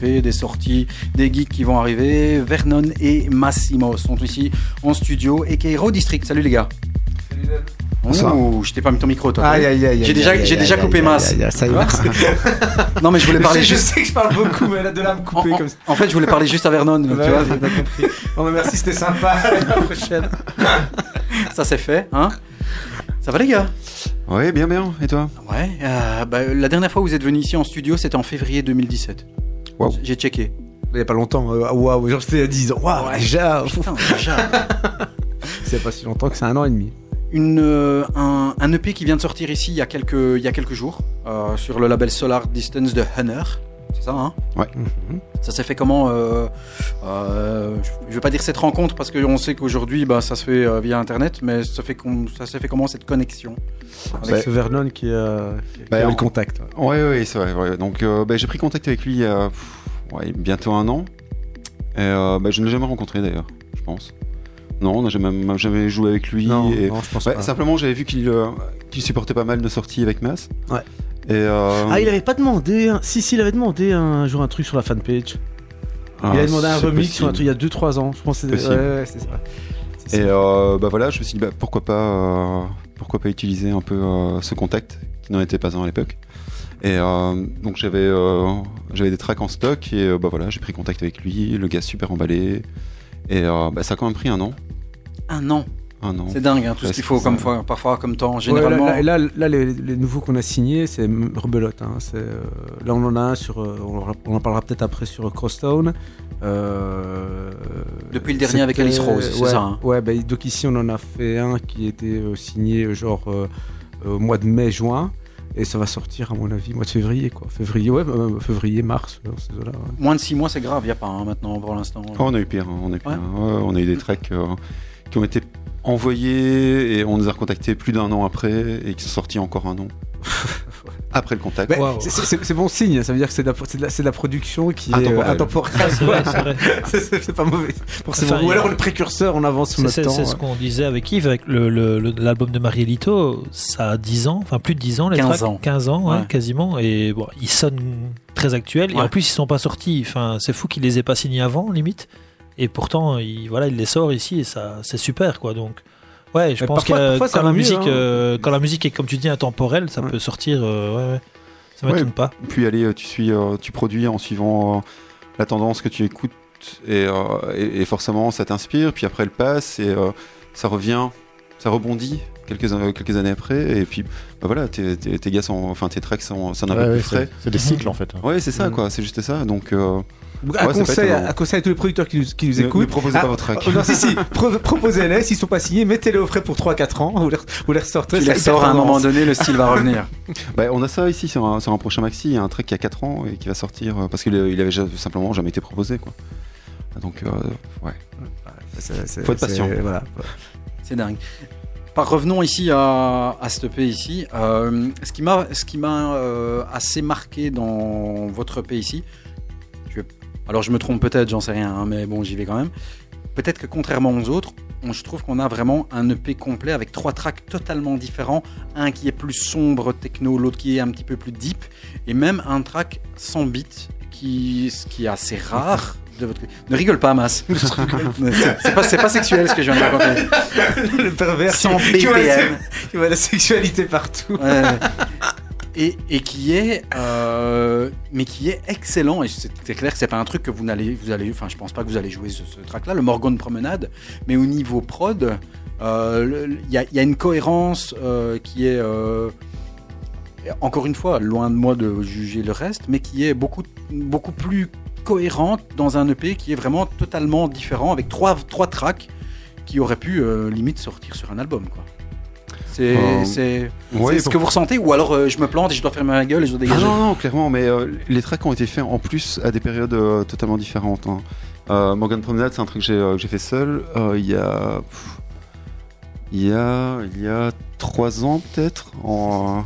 des sorties, des geeks qui vont arriver. Vernon et Massimo sont ici en studio et qui est Raw District. Salut les gars.
Bonsoir.
Ouh, je t'ai pas mis ton micro toi.
Aïe, aïe, aïe,
J'ai
aïe,
déjà,
aïe,
j'ai
aïe,
déjà
aïe,
coupé
aïe,
masse.
aïe, aïe, ça y est. [laughs]
non mais je voulais parler
je
juste.
sais que je parle beaucoup, mais là de là me
En,
couper
en-
comme ça.
en fait, je voulais parler juste à Vernon. tu
Ouais,
vois.
j'ai bien compris. Bon, bah, merci, c'était sympa. À la prochaine. [laughs]
Ça c'est fait, hein Ça va les gars?
Ouais, bien, bien. Et toi?
Ouais. euh, bah, la dernière fois que vous êtes venu ici en studio, c'était en février 2017.
Waouh.
J'ai checké.
Il y a pas longtemps. euh, Waouh, genre c'était il y a 10 ans. Waouh,
Ouais.
déjà.
Putain, déjà. [laughs]
C'est pas si longtemps que c'est un an et demi.
Une, euh, un, un EP qui vient de sortir ici il y a quelques, il y a quelques jours euh, sur le label Solar Distance de Hunter. C'est ça, hein
Ouais.
Ça s'est fait comment euh, euh, Je vais pas dire cette rencontre parce qu'on sait qu'aujourd'hui bah, ça se fait via internet, mais ça, fait com- ça s'est fait comment cette connexion
Avec
Bah,
ce Vernon qui, qui
bah,
avait
on-
le contact. ouais.
Ouais, ouais, c'est vrai. ouais. Donc, euh, bah, j'ai pris contact avec lui il y a bientôt un an. Et euh, bah, je ne l'ai jamais rencontré d'ailleurs, je pense. Non, on n'a jamais, jamais joué avec lui.
Non,
et...
non, je pense
Ouais,
pas.
simplement, j'avais vu qu'il euh, qu'il supportait pas mal de sorties avec Mass.
Ouais.
Et euh,
Ah, il avait pas demandé. un- Si, si, il avait demandé un jour un truc sur la fanpage.
ah,
il avait demandé un remix
possible.
sur un truc il y a 2-3 ans. Je pense que c'était.
Possible.
Ouais, ouais, c'est ça.
Et euh, bah voilà, je me suis dit bah, pourquoi pas, euh, pourquoi pas utiliser un peu euh, ce contact qui n'en était pas un à l'époque. Et euh, donc j'avais euh, j'avais des tracks en stock et euh, bah voilà, j'ai pris contact avec lui, le gars super emballé. Et euh, bah, ça a quand même pris un an,
Un an.
un an.
C'est dingue, hein, tout ce
Ouais,
qu'il faut
ça.
comme fois, parfois comme temps.
Ouais,
Généralement.
là, là, là, là, les, les nouveaux qu'on a signés, c'est rebelote. Hein. C'est, euh, là, on en a un sur. euh, on, en- on en parlera peut-être après sur Crosstown. Euh,
Depuis le dernier avec Alice Rose, c'est
ouais,
ça, hein
Ouais, bah, donc ici, on en a fait un qui était euh, signé euh, genre au mois de mai-juin. Et ça va sortir, à mon avis, mois de février, quoi. Février, ouais, euh, février, mars, dans ces eaux-là, ouais.
Moins de 6 mois, c'est grave, il n'y a pas hein, maintenant pour l'instant.
Oh, on a eu pire, hein, on a eu pire.
Ouais.
hein. Ouais, on a eu des tracks euh, qui ont été envoyés et on les a recontactés plus d'un an après et qui sont sortis encore un an [laughs] après le contact.
C'est- bon signe, ça veut dire que c'est de, de de la production qui est euh,
Intemporelle.
intemporelle. [laughs]
C'est
pas mauvais. Forcément.
Enfin,
Ou
a-
alors le précurseur, on avance sur
C'est
notre
c'est-
temps.
c'est ce qu'on disait avec Yves, avec le- le- le- l'album de Marielito, ça a 10 ans, enfin plus de 10 ans, les
15
tracks,
ans.
15 ans, ouais,
Ouais.
quasiment, et bon, ils sonnent très actuels, et en plus ils sont pas sortis, enfin c'est fou qu'ils les aient pas signés avant, limite, et pourtant, il, voilà, il les sort ici, et ça, c'est super, quoi, donc... Ouais, je
Mais
pense que
parfois- ça
quand, la
mieux,
musique,
hein.
euh, quand la musique est, comme tu dis, intemporelle, ça
Ouais.
peut sortir, euh, ouais, ouais. ça m'étonne
Ouais.
pas.
Puis allez, euh, tu suis, euh, tu produis en suivant euh, la tendance que tu écoutes et, euh, et, et forcément ça t'inspire. Puis après elle passe et euh, ça revient, ça rebondit quelques euh, quelques années après. Et puis bah voilà, tes, tes, tes gars sont, enfin tes tracks sont, peu
Ouais,
plus frais.
c'est des cycles en fait.
Ouais, c'est ça
Mhm.
quoi, c'est juste ça. Donc Ouais,
un, conseil, un à tous les producteurs qui nous, qui nous
ne,
écoutent.
ne proposez
Ah,
pas votre track.
oh, non, si, si, pro- proposez-les, s'ils sont pas signés, mettez-les au frais pour 3-4 ans, vous les, vous les ressortez.
Tu les sors à un moment donné, le style va revenir. [laughs]
Bah, on a ça ici sur un, sur un prochain maxi, il y a un track qui a 4 ans et qui va sortir euh, parce qu'il il avait simplement jamais été proposé quoi. Donc euh, ouais.
C'est- c'est-
Faut être
c'est-
patient.
Voilà.
C'est dingue. Par, revenons ici à, à cette EP ici. Euh, ce qui m'a, ce qui m'a euh, assez marqué dans votre EP ici, alors je me trompe peut-être, j'en sais rien, hein, mais bon, j'y vais quand même. Peut-être que contrairement aux autres, on- je trouve qu'on a vraiment un EP complet avec trois tracks totalement différents. Un qui est plus sombre techno, l'autre qui est un petit peu plus deep, et même un track sans beat, qui, ce qui est assez rare. De votre... Ne rigole pas, Mas. [laughs] c'est pas, pas sexuel ce que je viens de raconter.
le pervers
Sans
qui- qui voit la-
BPM.
qui voit la sexualité partout.
Ouais. Et, qui est euh, mais qui est excellent. Et c'est clair que c'est pas un truc que vous n'allez vous allez enfin je pense pas que vous allez jouer ce, track là le Morgan Promenade. Mais au niveau prod euh, il y, a, une cohérence euh, qui est encore une fois loin de moi de juger le reste mais qui est beaucoup beaucoup plus cohérente dans un EP qui est vraiment totalement différent avec trois trois tracks qui auraient pu limite sortir sur un album quoi c'est
Euh, ouais,
ce
pour-
que vous ressentez ou alors euh, je me plante et je dois fermer ma gueule et je dois
Ah
dégager
non, non, clairement, mais euh, les tracks ont été faits en plus à des périodes euh, totalement différentes. hein. Morgan Promenade, c'est un truc que j'ai fait seul. il y a. Il y a. Il y a trois ans peut-être. En,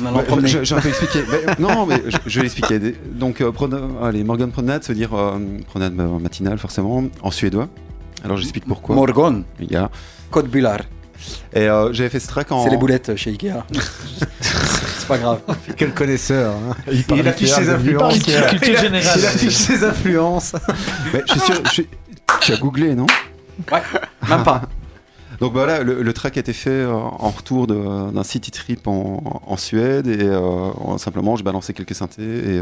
en allant
Ouais,
promener.
je- J'ai un peu expliqué. Mais- non, mais je, je vais l'expliquer. Donc, prona- allez, Morgan Promenade, ça veut dire promenade matinale, forcément, en suédois. Alors, j'explique pourquoi.
Morgon,
Il y a-
Code Bullard.
Et euh, j'avais fait ce track en.
C'est les boulettes chez Ikea. [laughs] c'est pas grave.
Quel connaisseur. hein.
Il, parle
Il affiche ses
il
influences.
parle Ikea.
Culture générale.
Il affiche ses influences. [laughs]
Mais je suis sûr. je suis- Tu as googlé, non?
Ouais, même pas. [laughs]
Donc bah voilà, le, le track a été fait euh, en retour d'un city trip en, en Suède et euh, en- simplement je balançais quelques synthés et,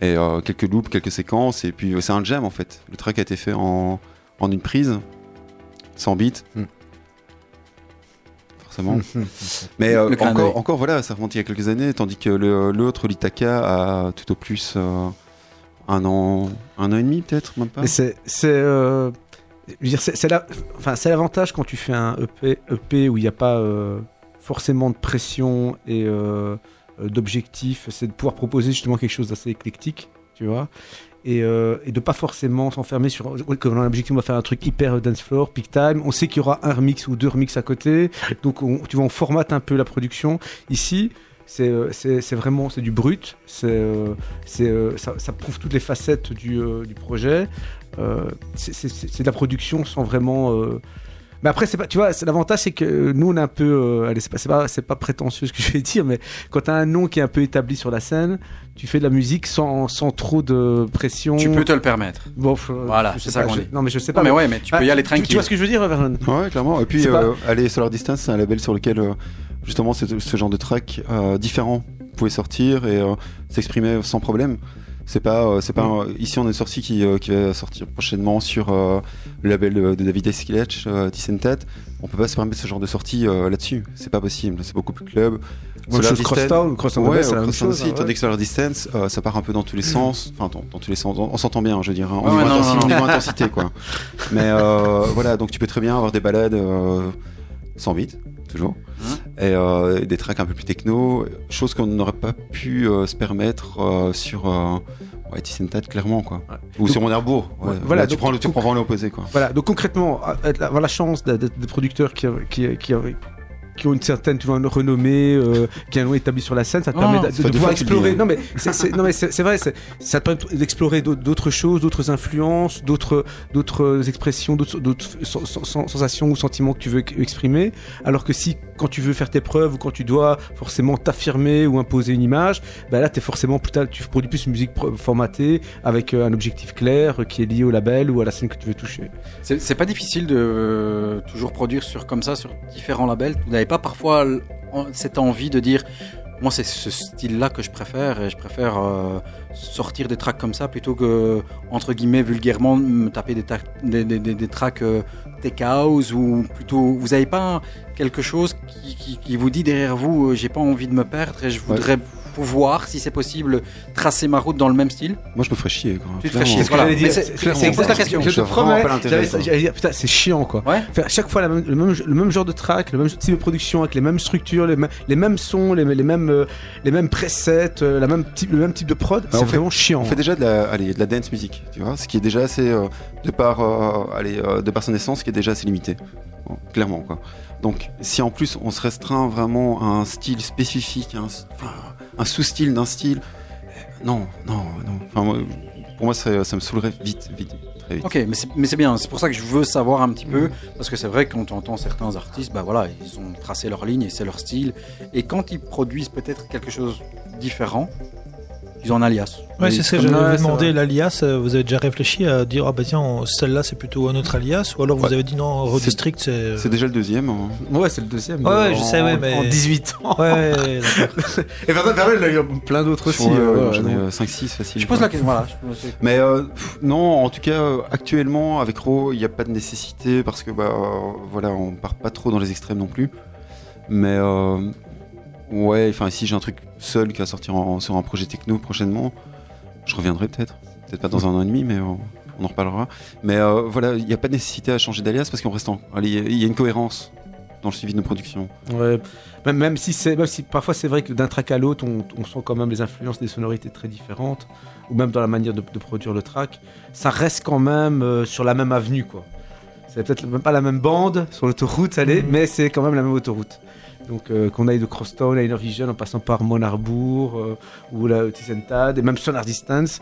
et euh, quelques loops, quelques séquences et puis c'est un jam en fait. Le track a été fait en, en une prise, sans beat.
Hmm.
Forcément. [laughs] Mais euh, encore, encore voilà, ça remonte il y a quelques années, tandis que le- l'autre, l'Itaka, a tout au plus euh, un an, un an et demi peut-être, même pas.
Mais c'est c'est euh, c'est l'avantage quand tu fais un EP, EP où il n'y a pas euh, forcément de pression et d'objectif, c'est de pouvoir proposer justement quelque chose d'assez éclectique, tu vois. Et, euh, et de pas forcément s'enfermer sur comme dans l'objectif on va faire un truc hyper euh, dance floor peak time. On sait qu'il y aura un remix ou deux remix à côté. Donc on- tu vois on formate un peu la production. Ici c'est euh, vraiment c'est du brut. Euh, ça, prouve toutes les facettes du, projet. C'est- de la production sans vraiment mais après c'est pas tu vois c'est l'avantage c'est que nous on est un peu euh, allez c'est pas c'est pas c'est pas prétentieux ce que [laughs] je vais dire mais quand tu as un nom qui est un peu établi sur la scène tu fais de la musique sans, sans trop de pression
Tu peux te le permettre.
Bon, f-
Voilà,
je sais
c'est ça
pas,
qu'on
je-
dit.
Non, mais je sais
Non,
pas.
mais ouais, mais tu peux y aller
tu-
tranquille.
Tu vois ce que je veux dire, Vernon?
Ouais, clairement. Et puis,
C'est pas-
euh, allez, Solar Distance, c'est un label sur lequel, euh, justement, ce, ce genre de track euh, différent pouvait sortir et euh, s'exprimer sans problème. C'est pas, euh, c'est pas.
Mm.
un- ici, on a une sortie qui, euh, qui va sortir prochainement sur euh, le label de, David Esquilech, euh, Tissentat. On peut pas se permettre ce genre de sortie euh, là-dessus. C'est pas possible. C'est beaucoup plus club.
Même chose Crosstown, Crosstown
ouais,
Rebel, c'est la même
Crosstown
chose,
aussi.
hein,
Tandis que Solar Distance, ça part un peu dans tous les sens. Enfin, dans, dans tous les sens. On, on s'entend bien, je veux dire. hein, au
ouais, non, non,
intensité, quoi. [laughs] Mais voilà, donc tu peux très bien avoir des balades sans beat, toujours,
Hein
et euh, des tracks un peu plus techno, chose qu'on n'aurait pas pu euh, se permettre euh, sur ouais, Tissentat, clairement, quoi. Ou
Donc-
sur mon. Ouais, Là,
voilà,
tu
donc-
prends le, tu prends vraiment l'opposé, quoi.
Voilà, donc concrètement, avoir la chance d'être d'être des producteurs qui, qui, qui, qui ont une certaine tu vois, une renommée, euh, qui ont un nom établi sur la scène, ça te permet
non,
de, de pouvoir explorer. Non mais c'est vrai, ça te permet d'explorer d'autres- choses, d'autres influences, d'autres d'autres expressions, d'autres d'autres sen- sen- sen- sensations ou sentiments que tu veux exprimer. Alors que si quand tu veux faire tes preuves ou quand tu dois forcément t'affirmer ou imposer une image, bah là t'es forcément plus tard- tu produis plus une musique formatée avec euh, un objectif clair qui est lié au label ou à la scène que tu veux toucher.
C'est pas difficile de euh, toujours produire sur comme ça sur différents labels. Vous n'avez pas parfois cette envie de dire moi c'est ce style-là que je préfère et je préfère euh, sortir des tracks comme ça plutôt que entre guillemets vulgairement me taper des, des, des, tracks euh, tech house ou plutôt vous avez pas quelque chose qui, qui, qui vous dit derrière vous euh, j'ai pas envie de me perdre et je voudrais pouvoir si c'est possible tracer ma route dans le même style.
Moi, je me ferais chier, quoi.
Tu te ferais chier, voilà. c'est- la question.
Je te promets. Putain, c'est chiant quoi.
Ouais.
Faire chaque fois la même- le, même, le même genre de track, le même type de production avec les mêmes structures, les, mêmes- les mêmes sons, les, les mêmes, euh, les mêmes presets, euh, la même type, le même type de prod. C'est vraiment chiant.
On fait déjà de la, allez, de la dance music, tu vois, ce qui est déjà assez, euh, de par, euh, allez, euh, de par son essence, qui est déjà assez limité, Bon, clairement, quoi. Donc, si en plus on se restreint vraiment à un style spécifique, un, enfin, un sous-style d'un style, non, non, non. Enfin, moi, pour moi, ça, ça me saoulerait vite, vite, très vite.
Ok, mais c'est- mais c'est bien, c'est pour ça que je veux savoir un petit peu, parce que c'est vrai que quand on entend certains artistes, bah voilà, ils ont tracé leur ligne et c'est leur style, et quand ils produisent peut-être quelque chose différent, ils ont un alias.
Ouais, c'est ça,
comme-
j'avais demandé l'alias. euh, Vous avez déjà réfléchi à dire, ah bah tiens, celle-là c'est plutôt un autre alias Ou alors vous
Ouais.
avez dit non, Road
C'est-
District c'est.
Déjà le deuxième. hein.
Ouais, c'est le deuxième.
Ouais,
euh,
je
en-
sais, ouais, mais-
En 18 ans.
Ouais, ouais, ouais, [laughs] d'accord.
Et Vernon, il a eu plein d'autres aussi. Euh,
ouais,
ouais,
j'en ai
non.
5-6 facile.
Je pose la question, voilà.
Mais euh, pff, non, en tout cas, euh, actuellement, avec Ro, il n'y a pas de nécessité parce que, bah, euh, voilà, on part pas trop dans les extrêmes non plus. Mais, euh, ouais, enfin, si j'ai un truc seul qui va sortir en- sur un projet techno prochainement, je reviendrai peut-être. Peut-être pas dans un an et demi, mais on en reparlera. Mais euh, voilà, il n'y a pas de nécessité à changer d'alias parce qu'on reste en. Il y a une cohérence dans le suivi de nos productions.
Ouais. Même, même si c'est, même si parfois c'est vrai que d'un track à l'autre, on, on sent quand même les influences des sonorités très différentes, ou même dans la manière de, de produire le track, ça reste quand même euh, sur la même avenue, quoi. C'est peut-être même pas la même bande sur l'autoroute, allez, mais c'est quand même la même autoroute. Donc euh, qu'on aille de Crosstown à Innervision en passant par Monarbourg euh, ou la Tisentad et même Sonar Distance.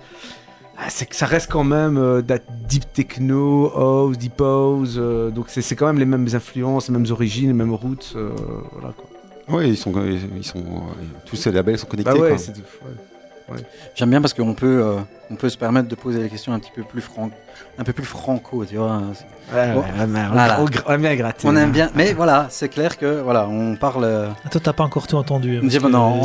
ah, c'est que ça reste quand même euh, deep techno, house, deep house. euh, donc c'est quand même les mêmes influences, les mêmes origines, les mêmes routes. euh, voilà quoi.
Ouais, ils sont, ils sont, tous ces labels sont connectés.
Bah ouais,
quoi.
Ouais.
J'aime bien parce qu'on peut, euh, on peut se permettre de poser des questions un petit peu plus franc, un peu plus franco, tu vois.
Ouais,
Bon,
ouais, ouais, mais on-
voilà.
aime bien gratter.
On aime
hein.
bien, mais voilà, c'est clair que voilà, on parle. euh,
Toi, t'as pas encore tout entendu. hein, [laughs]
on bah non,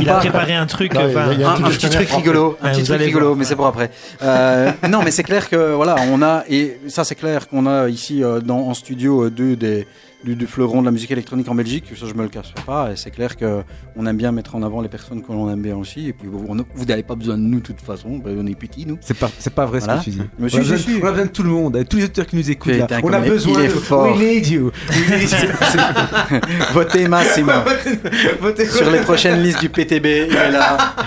Il a préparé un truc.
Non, il y a-
enfin,
il y a
un, petit truc rigolo, un petit truc rigolo,
voir.
mais c'est pour après. Euh, non, mais c'est clair que voilà, on a et ça c'est clair qu'on a ici euh, dans en studio euh, deux des du, du fleuron de la musique électronique en Belgique. Ça, je me le cacherai pas. Et c'est clair que on aime bien mettre en avant les personnes que l'on aime bien aussi. Et puis vous, on- vous n'avez pas besoin de nous de toute façon. Ben, on est petits nous.
C'est pas, c'est pas vrai
Voilà.
ce que tu dis. On, a besoin,
si.
on a besoin de tout le monde, hein, tous les auditeurs qui nous écoutent. là. On a besoin de
fort.
We need you. [laughs] We need you.
Votez Massimo. [laughs]
Votez-
Sur les prochaines listes du PTB, il est là. [laughs]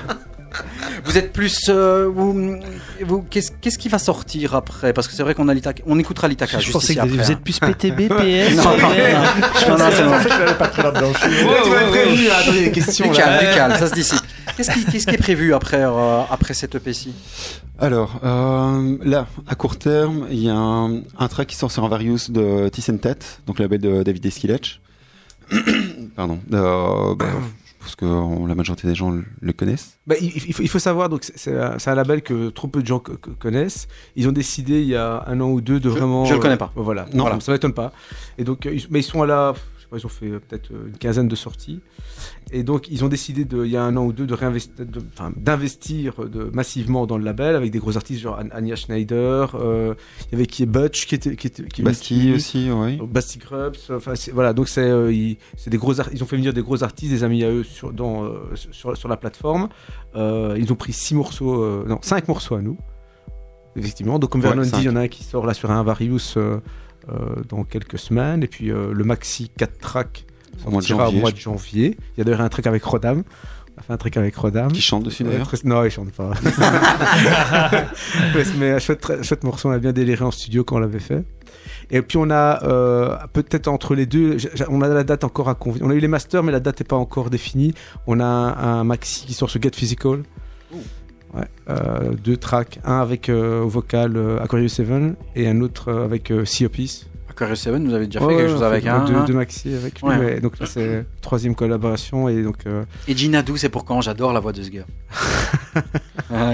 Vous êtes plus. euh, vous, vous- qu'est-ce, qu'est-ce qui va sortir après? Parce que c'est vrai qu'on on écoutera l'Itaka
Je
juste
pensais
ici
que
après,
vous
hein.
êtes plus PTB, PS.
Non, non,
ouais.
non, [laughs] non, non, c'est bon.
Tu m'avais là, attendez, les questions.
Du calme, du calme, ça se dissipe. Qu'est-ce qui, est prévu après, euh, après cette EP-ci
Alors, euh, là, à court terme, il y a un, un track qui sort sur un Various de Tissentet, donc le label de David Esquilech. [coughs] Pardon. Euh, bah, pense que la majorité des gens le- connaissent.
Bah, il, il faut, il faut savoir, donc c'est- un, label que trop peu de gens co- co- connaissent. Ils ont décidé il y a un an ou deux de
Je-
vraiment.
je le connais pas.
euh, voilà,
Non.
Voilà, ça m'étonne pas. Et donc, euh, mais ils sont à la. Je sais pas, ils ont fait euh, peut-être euh, une quinzaine de sorties. Et donc, ils ont décidé de, il y a un an ou deux de réinvestir, de- enfin, d'investir de, massivement dans le label avec des gros artistes genre An- Anya Schneider. euh, il y avait qui est Butch qui était qui était venu.
aussi, oui.
Basti Grubbs, enfin voilà donc c'est euh, ils, c'est des gros ils ont fait venir des gros artistes des amis à eux sur dans euh, sur, sur la plateforme Euh, ils ont pris six morceaux euh, non cinq morceaux à nous effectivement donc comme
Ouais,
Vernon dit il y en a un qui sort là sur un euh, euh, dans quelques semaines et puis euh, le maxi 4 tracks sortira au mois de janvier il y a d'ailleurs un track avec Rodam on a fait un track avec Rodam
Qui chante dessus
Ouais,
d'ailleurs.
Non, il chante pas. [laughs] [laughs] Mais un chouette, chouette morceau, on a bien déliré en studio quand on l'avait fait. Et puis on a euh, peut-être entre les deux, on a la date encore à convenir. On a eu les masters, mais la date n'est pas encore définie. On a un, un maxi qui sort sur Get Physical. Ouais, euh, deux tracks, un avec euh, au vocal euh, Aquarius 7 et un autre euh, avec euh, Sea of Peace.
Aquarius 7, vous avez déjà fait
Ouais,
quelque
ouais,
chose avec un.
deux,
hein
deux maxi avec lui.
Ouais.
Donc là c'est troisième collaboration et donc. euh,
Et Ginadou, c'est pour quand? J'adore la voix de ce gars. [laughs]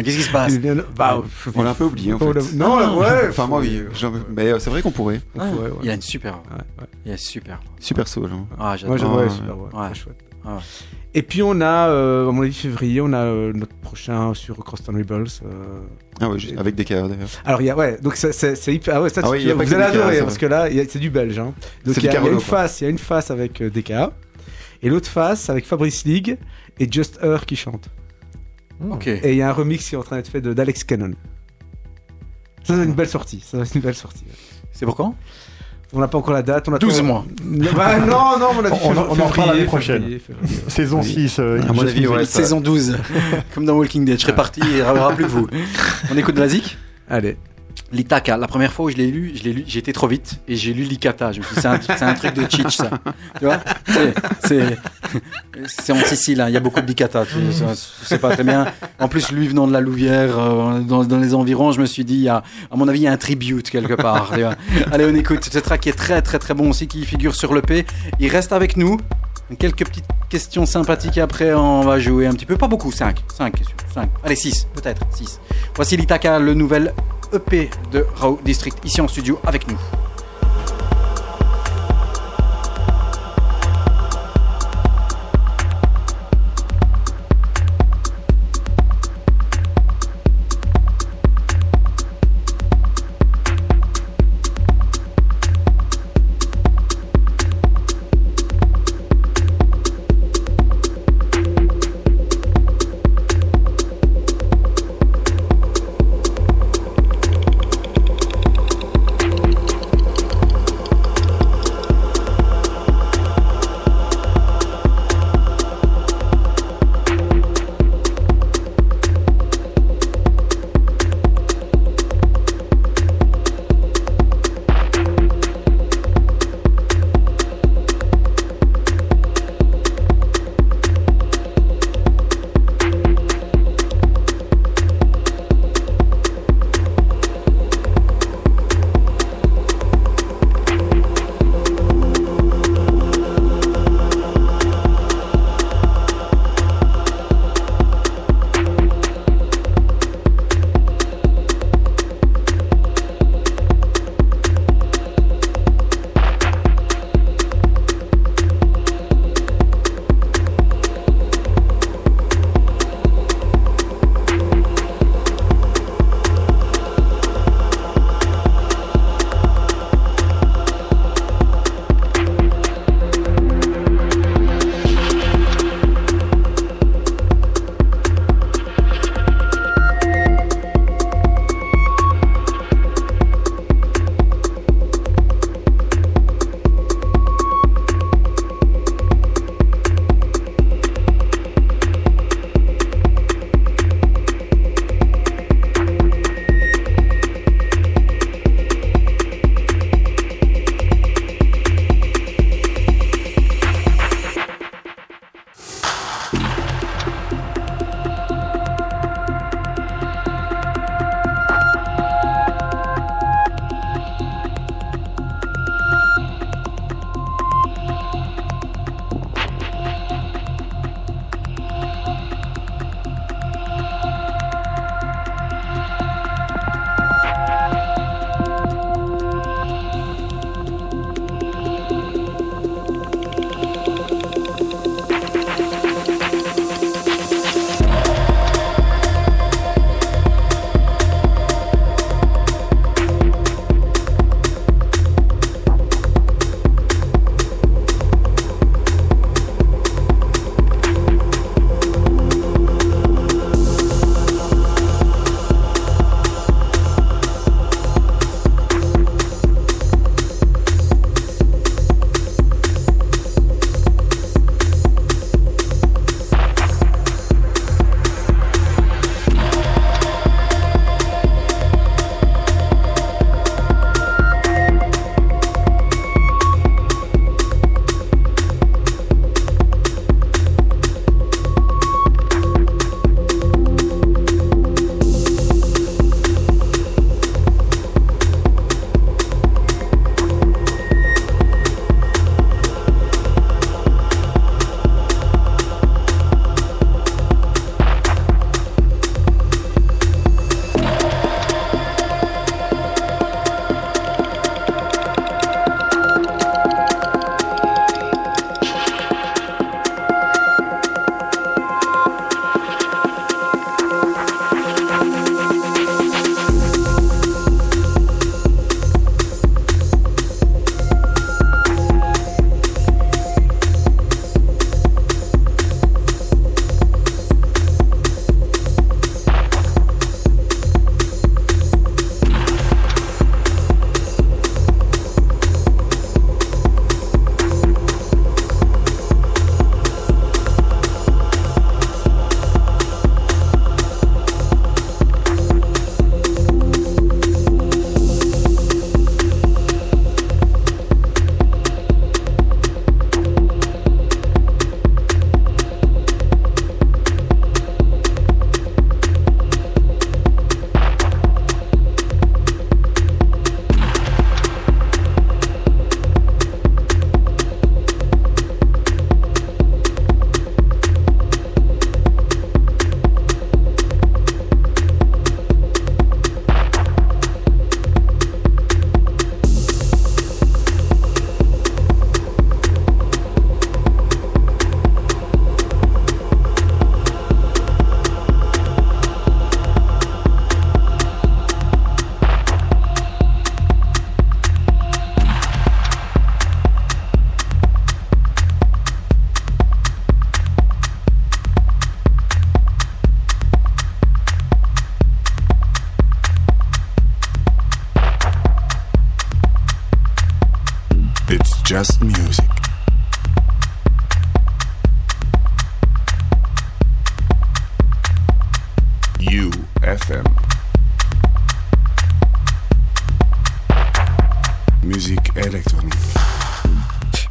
Qu'est-ce qui se passe?
Bah,
On l'a un peu oublié en fait.
l'a- Non, ouais.
Enfin, moi, oui. Mais euh, c'est vrai qu'on pourrait.
on
Ah,
pourrait, ouais.
Il a une super voix.
Ouais, ouais.
Il a une super.
Super soul. hein.
Ah,
Moi,
j'adore.
ouais,
super, ouais, chouette.
Ah ouais.
Et puis on a, euh, à mon avis, février, on a euh, notre prochain sur Crosstown Rebels. euh.
Ah ouais, juste avec des KR d'ailleurs.
Alors il y a, ouais, donc c'est- hyper. Ah ouais, ça,
Ah
tu-
oui, il y a
vous allez
KR,
adorer parce que là, c'est du belge. Hein. Donc il y, a- y une face, il y a une face avec euh, DKA et l'autre face avec Fabrice League et Just Her qui chante.
Ok.
Et il y a un remix qui est en train d'être fait de- d'Alex Cannon. Ça, c'est une belle sortie. Ça, c'est une belle sortie. ouais.
C'est pour quand?
On n'a pas encore la date. On a
12 mois.
Bah, non, non, on a dit
On- on en- on en reparle l'année prochaine.
février, février.
Saison 6. euh,
À mon avis, ouais,
Saison 12. [laughs] Comme dans Walking Dead. Je serai parti et il n'y aura plus que vous. On écoute de la zik
Allez.
L'Itaka, la première fois où je l'ai lu, je l'ai lu, j'ai été trop vite et j'ai lu l'Ikata. Je me suis c'est un, truc de cheat, ça. Tu vois? C'est- en Sicile, hein, il y a beaucoup de l'Ikata. Tu sais, pas très bien. En plus, lui venant de la Louvière, euh, dans, les environs, je me suis dit, à mon avis, il y a un tribute quelque part. Allez, on écoute. Ce track qui est très, très, très bon aussi, qui figure sur le P. Il reste avec nous. Quelques petites questions sympathiques et après on va jouer un petit peu. Pas beaucoup, 5. 5 questions. 5. Allez, 6, peut-être. 6. Voici l'Itaka, le nouvel EP de Raw District, ici en studio avec nous.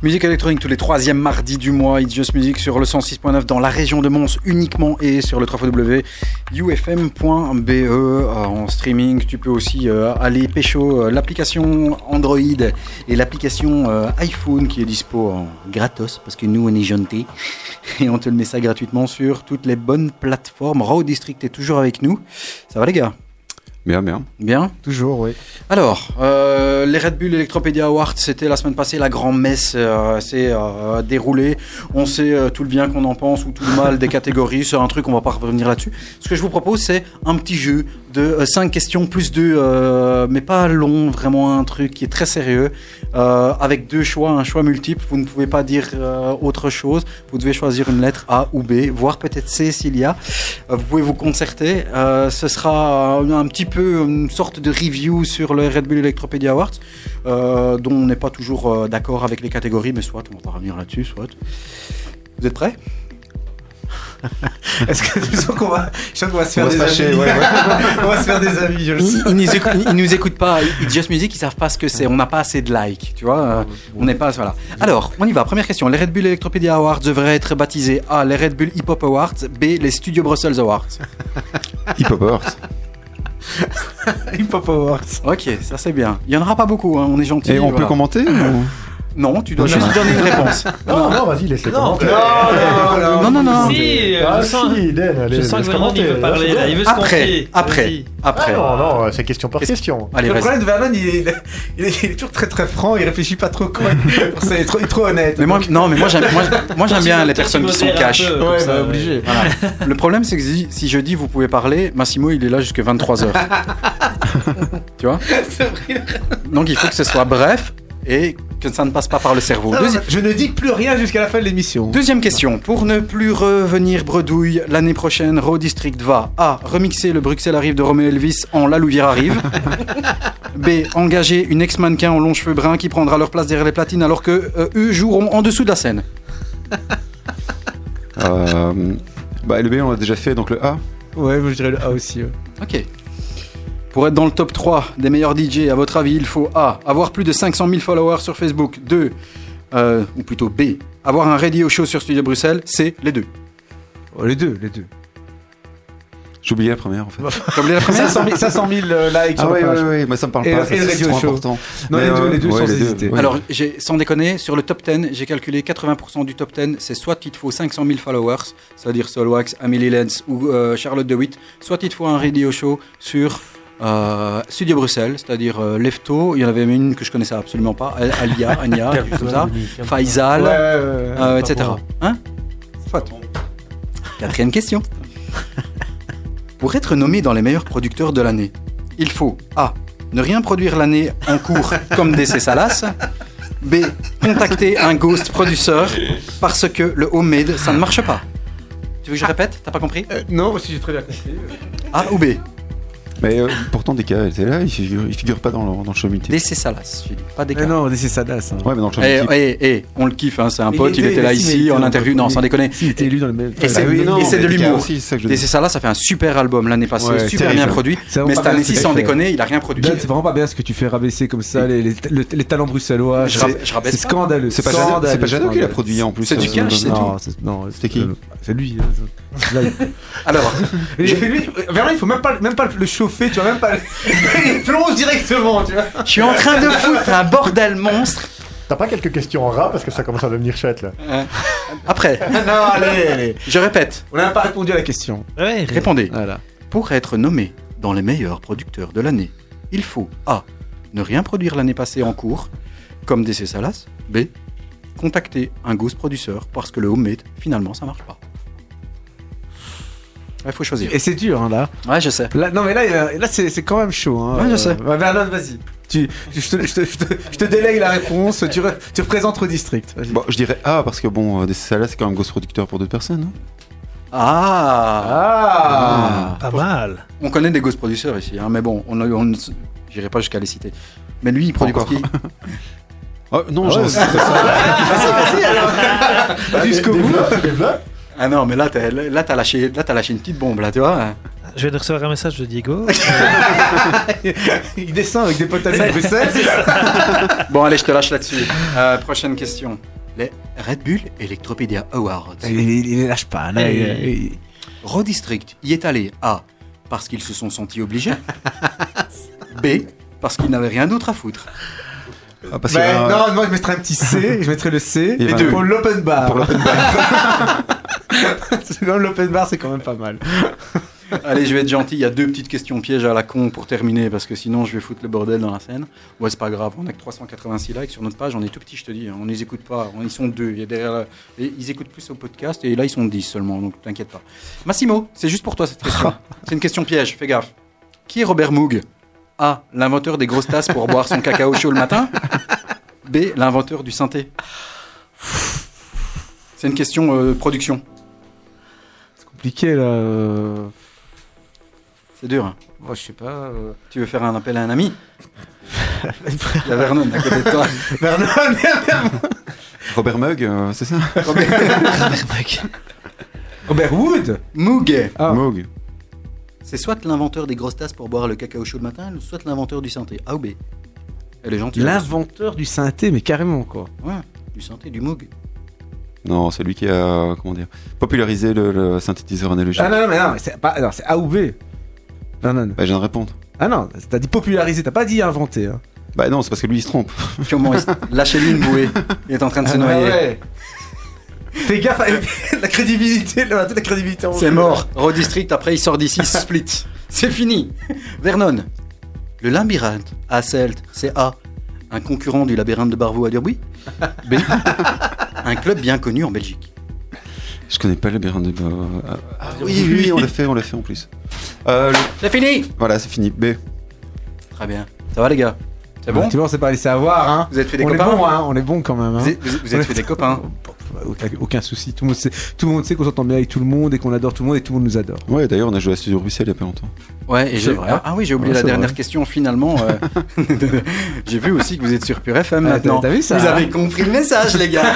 Musique électronique
tous les troisièmes mardis du mois. It's Just Music sur le 106.9 dans la région de Mons uniquement et sur le www.ufm.be euh, en streaming. Tu peux aussi euh, aller pécho euh, l'application Android et l'application iPhone qui est dispo en gratos parce que nous on est gentil [laughs] et on te le met ça gratuitement sur toutes les bonnes plateformes. Raw District est toujours avec nous. Ça va les gars?
Bien, bien.
Bien
Toujours, oui.
Alors, euh, les Red Bull Electropedia Awards, c'était la semaine passée, la grande messe euh, s'est euh, déroulée. On sait euh, tout le bien qu'on en pense ou tout le mal des [laughs] catégories. C'est un truc, on va pas revenir là-dessus. Ce que je vous propose, c'est un petit jeu de 5 questions plus 2, mais pas long, vraiment un truc qui est très sérieux, euh, avec deux choix, un choix multiple. Vous ne pouvez pas dire euh, autre chose. Vous devez choisir une lettre A ou B, voire peut-être C s'il y a. Euh, vous pouvez vous concerter. Euh, ce sera un petit peu une sorte de review sur le Red Bull Electropedia Awards, euh, dont on n'est pas toujours euh, d'accord avec les catégories, mais soit on va revenir là-dessus, soit. Vous êtes prêts? [laughs]
Est-ce que tu sens qu'on va, je sens qu'on va se faire
On va
des
se fâcher,
amis
ouais, ouais. [laughs]
On va se faire des amis, je le
ils,
sais.
ils nous écoutent, ils nous écoutent pas. It's Just Music, ils savent pas ce que c'est. On n'a pas assez de likes, tu vois. on n'est pas voilà. Alors, on y va. Première question. Les Red Bull Electropedia Awards devraient être baptisés A. Les Red Bull Hip Hop Awards. B. Les Studio Brussels Awards. [laughs]
Hip Hop Awards.
Hip Hop Awards.
Ok, ça c'est bien. Il y en aura pas beaucoup. hein, On est gentil.
Et on
voilà.
peut commenter ou-
Non, tu dois
Non,
juste
non.
donner une réponse. [laughs]
Non, non, vas-y, laisse-les
Non,
commenter.
non, non, non.
Si, euh,
Ah,
je sens,
si, Dan, allez,
je sens que Vernon, il veut parler là, il veut se
Après,
confier.
après, après.
Ah non, non, c'est question par question.
Allez,
Le problème de Vernon, il est, il est- il est toujours très très franc, il réfléchit pas trop quand [laughs] il, est trop, honnête.
Mais moi, non, mais moi j'aime, moi, moi, j'aime [laughs] bien les personnes qui sont cash.
ouais, bah,
ouais.
obligé.
Le problème, c'est que si, si je dis vous pouvez parler, Massimo il est là jusqu'à 23h. tu vois Donc il faut que ce soit bref et que ça ne passe pas par le cerveau.
Non,
Deuxi-
Je ne dis plus rien jusqu'à la fin de l'émission.
Deuxième question. Pour ne plus revenir bredouille, l'année prochaine, Raw District va A. Remixer le Bruxelles arrive de Romeo Elvis en La Louvière arrive. [laughs] B. Engager une ex-mannequin aux longs cheveux bruns qui prendra leur place derrière les platines alors que euh, eux joueront en dessous de la scène.
Euh, Bah, le B, on l'a déjà fait, donc le A.
Ouais, je dirais le A aussi. ouais.
Ok. Pour être dans le top 3 des meilleurs DJ, à votre avis, il faut A. Avoir plus de 500 000 followers sur Facebook. 2. euh, ou plutôt B. Avoir un radio show sur Studio Bruxelles. C. Les deux.
Oh, les deux, les deux.
J'ai oublié la première, en fait. [laughs]
Oublié la première
500 000, 500 000 euh, likes
Ah
sur
ouais,
la page.
ouais, ouais, mais ça me parle
Et
pas.
et
c'est important.
Non,
Mais,
les deux,
euh,
les deux
ouais,
sans
les deux,
hésiter.
ouais.
Alors, sans déconner, sur le top 10, j'ai calculé 80% du top 10, c'est soit il te faut 500 000 followers, c'est-à-dire Solwax, Amelie Lenz ou euh, Charlotte DeWitt, soit il te faut un radio show sur euh, Studio Bruxelles, c'est-à-dire euh, Lefto, il y en avait une que je connaissais absolument pas, Al- Alia, [laughs] Anya, comme ça, Faisal,
Ouais,
euh, etc. Hein. Quatrième question. Pour être nommé dans les meilleurs producteurs de l'année, il faut A. Ne rien produire l'année en cours [laughs] comme DC Salas. B. Contacter un ghost producer parce que le homemade, ça ne marche pas. Tu veux que je répète? T'as pas compris?
Euh, non, aussi j'ai très bien compris.
A ou B?
Mais euh, pourtant, DK, elle était là, il figure, il figure pas dans le, dans le show multiple.
DC Salas, j'ai dit, pas des
Mais non, c'est Sadas. Hein.
Ouais, mais dans le show
Eh,
multiple.
eh, eh, on le kiffe, hein, c'est un pote, il était là ici en interview. Non, sans déconner.
Il était élu dans le même.
Et c'est
Bah
c'est de l'humour. DC. Salas, ça fait un super album l'année passée,
Ouais,
super bien produit. Mais cette année-ci, sans déconner, il a rien produit.
C'est vraiment pas bien ce que tu fais rabaisser comme ça les, les, le- les talents bruxellois.
Je
C'est- scandaleux.
C'est pas Jadot- qui l'a produit en plus.
C'est du
euh,
cash, c'est
c'est- non,
C'était qui
C'est lui. Là, il-
Alors,
Mais lui, Vernon, il faut même pas, même pas le chauffer, tu vois, même pas. le- [laughs] il plonge directement, tu vois.
je suis en train de foutre un bordel monstre.
T'as pas quelques questions en rap parce que ça commence à devenir chouette là.
Euh, Après, [laughs]
non, allez, allez.
je répète,
On n'a pas répondu à la question.
Ouais,
répondez.
Voilà.
Pour être nommé dans les meilleurs producteurs de l'année, il faut A. Ne rien produire l'année passée en cours, comme DC Salas. B. Contacter un ghost producer parce que le homemade, finalement, ça marche pas. Il faut choisir.
Et c'est dur, hein, là.
Ouais, je sais.
là. Non, mais là, là c'est c'est quand même chaud. Hein.
Ouais, je sais.
Euh, Vernon, vas-y. Tu, je, te, je, te, je, te, je te délègue la réponse. Tu, re- tu représentes le district.
Bon, je dirais A parce que bon, euh, ça là, c'est quand même ghost producteur pour d'autres personnes. hein.
Ah,
Ah,
Pas mal.
On connaît des ghost producers ici, hein, mais bon, on, on, j'irai pas jusqu'à les citer. Mais lui, il produit qui?
Oh, [laughs] non,
Ah ouais, ça. [laughs]
Jusqu'au bout.
Ah non, mais là, t'as, là, t'as lâché, là, t'as lâché une petite bombe, là, tu vois.
Je viens de recevoir un message de Diego. [laughs]
Il descend avec des potassium Bruxelles.
Bon, allez, je te lâche là-dessus. Euh, prochaine question. Les Red Bull Electropedia Awards.
Il, il, il les lâche pas. Là, il- il-
Raw District y est allé A. Parce qu'ils se sont sentis obligés. [laughs] B. Parce qu'ils n'avaient rien d'autre à foutre.
Ah, parce
Ben,
un-
non, moi je mettrais un petit C, je mettrais le C
Et
et
deux.
pour l'open bar.
Pour l'open [laughs] [laughs]
C'est comme l'open bar, c'est quand même pas mal. [laughs]
Allez, je vais être gentil. Il y a deux petites questions pièges à la con pour terminer parce que sinon je vais foutre le bordel dans la scène. Ouais, c'est pas grave. On a que 386 likes sur notre page. On est tout petit, je te dis. On les écoute pas. On- Ils sont deux. Il y a derrière la- Ils écoutent plus au podcast et là ils sont 10 seulement. Donc t'inquiète pas. Massimo, c'est juste pour toi cette question. [laughs] c'est une question piège. Fais gaffe. Qui est Robert Moog? A. L'inventeur des grosses tasses pour boire son cacao chaud le matin. B. L'inventeur du synthé. C'est une question euh, production.
Compliqué là. euh,
C'est dur. hein.
Moi je sais pas. euh,
Tu veux faire un appel à un ami [laughs] Il y a Vernon à côté de toi. [laughs]
Vernon, Vernon.
Robert Mug, euh, c'est ça [laughs]
Robert Wood
Moog.
Ah.
Moog.
C'est soit l'inventeur des grosses tasses pour boire le cacao chaud le matin, soit l'inventeur du synthé. A ou B Elle est gentille.
L'inventeur du synthé, mais carrément quoi.
Ouais, du synthé, du Moog.
Non, c'est lui qui a comment dire popularisé le, le synthétiseur analogique.
Ah non, non, mais non, mais c'est pas. Non, c'est A ou B. Non, non, non.
Bah, je viens de répondre.
Ah non, t'as dit populariser, t'as pas dit inventer. Hein.
Bah non, c'est parce que lui il se trompe. [laughs]
Comment il s- Lâchez-lui une bouée. Il est en train de se
Ah,
noyer.
ouais. Fais gaffe avec [laughs] la crédibilité, la crédibilité en
C'est mort. Raw District, après il sort d'ici, [laughs] split. C'est fini. Vernon. Le labyrinthe à Celt, c'est A. Un concurrent du labyrinthe de Barvaux à Durbuy. [laughs] Un club bien connu en Belgique.
Je connais pas le labyrinthe de. ah, oui, oui, oui, on l'a fait, on l'a fait en plus. Euh, le-
C'est fini
Voilà, c'est fini. B.
Très bien. Ça va les gars? C'est bon?
Tu vois, on s'est pas laissé avoir, hein.
Vous êtes fait des
on
copains
est bon, hein. On est bon quand même. Hein.
Vous êtes, vous- vous êtes fait des copains
Aucun, aucun souci. Tout le, monde sait, tout le monde sait qu'on s'entend bien avec tout le monde et qu'on adore tout le monde et tout le monde nous adore.
Ouais, d'ailleurs, on a joué à Studio Bruxelles il y a pas longtemps.
Ouais, et
vrai.
Ah, ah oui, j'ai oublié
Ouais,
la dernière
vrai.
question finalement. euh, [laughs] j'ai vu aussi que vous êtes sur Pure FM
Ah,
maintenant.
t'as- vu ça,
Vous
hein
avez compris le message, les gars.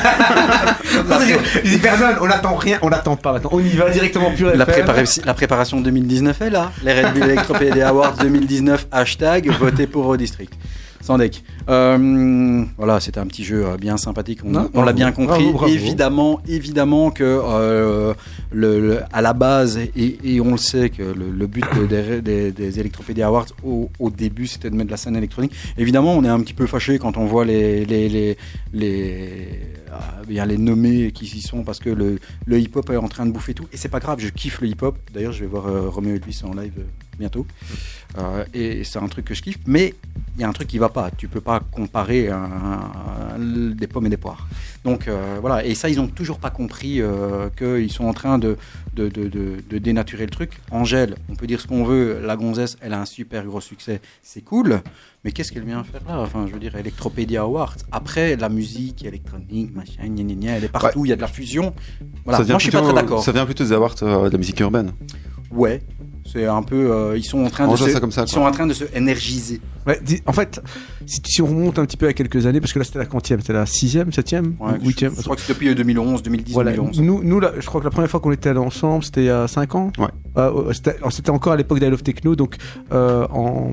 Je dis, personne, on n'attend rien, on n'attend pas maintenant. On y va directement pur
La,
FM.
prépara- la préparation 2019 est là. Les Red Bull Electropédia Awards 2019, hashtag votez pour Raw District. Sans deck. Euh, voilà, c'était un petit jeu euh, bien sympathique. On, l'a bien compris.
bravo, bravo.
Évidemment, évidemment que euh, le, le- à la base, et, et on le sait que le, le but de- [coughs] des, des, des Electropédia Awards au, au début, c'était de mettre de la scène électronique. Évidemment, on est un petit peu fâché quand on voit les les les les, les nommés qui y sont parce que le, le hip-hop est en train de bouffer tout. Et c'est pas grave, je kiffe le hip-hop. D'ailleurs, je vais voir euh, Roméo Elvis en live bientôt. Et c'est un truc que je kiffe. Mais il y a un truc qui va pas. Tu peux pas comparer un- un- des pommes et des poires. Donc euh, voilà. Et ça, ils ont toujours pas compris euh, qu'ils sont en train de, de, de, de- de dénaturer le truc. Angèle, on peut dire ce qu'on veut. La gonzesse, elle a un super gros succès. C'est cool. Mais qu'est-ce qu'elle vient faire là? Enfin, je veux dire, Electropédia Awards. Après, la musique électronique, machin, gna, gna, gna, elle est partout. Il y a de la fusion. Voilà.
ça vient
Moi, je suis pas
plutôt-
très d'accord.
Ça vient plutôt des awards euh, de la musique urbaine.
Ouais. C'est un peu. euh, ils sont en train de se,
ça comme ça,
ils sont en train de se énergiser.
Ouais, dis- en fait, si, si on remonte un petit peu à quelques années, parce que là c'était la quantième, c'était la sixième, septième,
Ouais,
huitième.
Je, je crois que c'est depuis 2011, 2010,
Voilà.
2011.
Nous, nous là, je crois que la première fois qu'on était ensemble, c'était il y a 5 ans.
Ouais.
Euh, c'était c'était encore à l'époque d'I Love Techno, donc euh, en...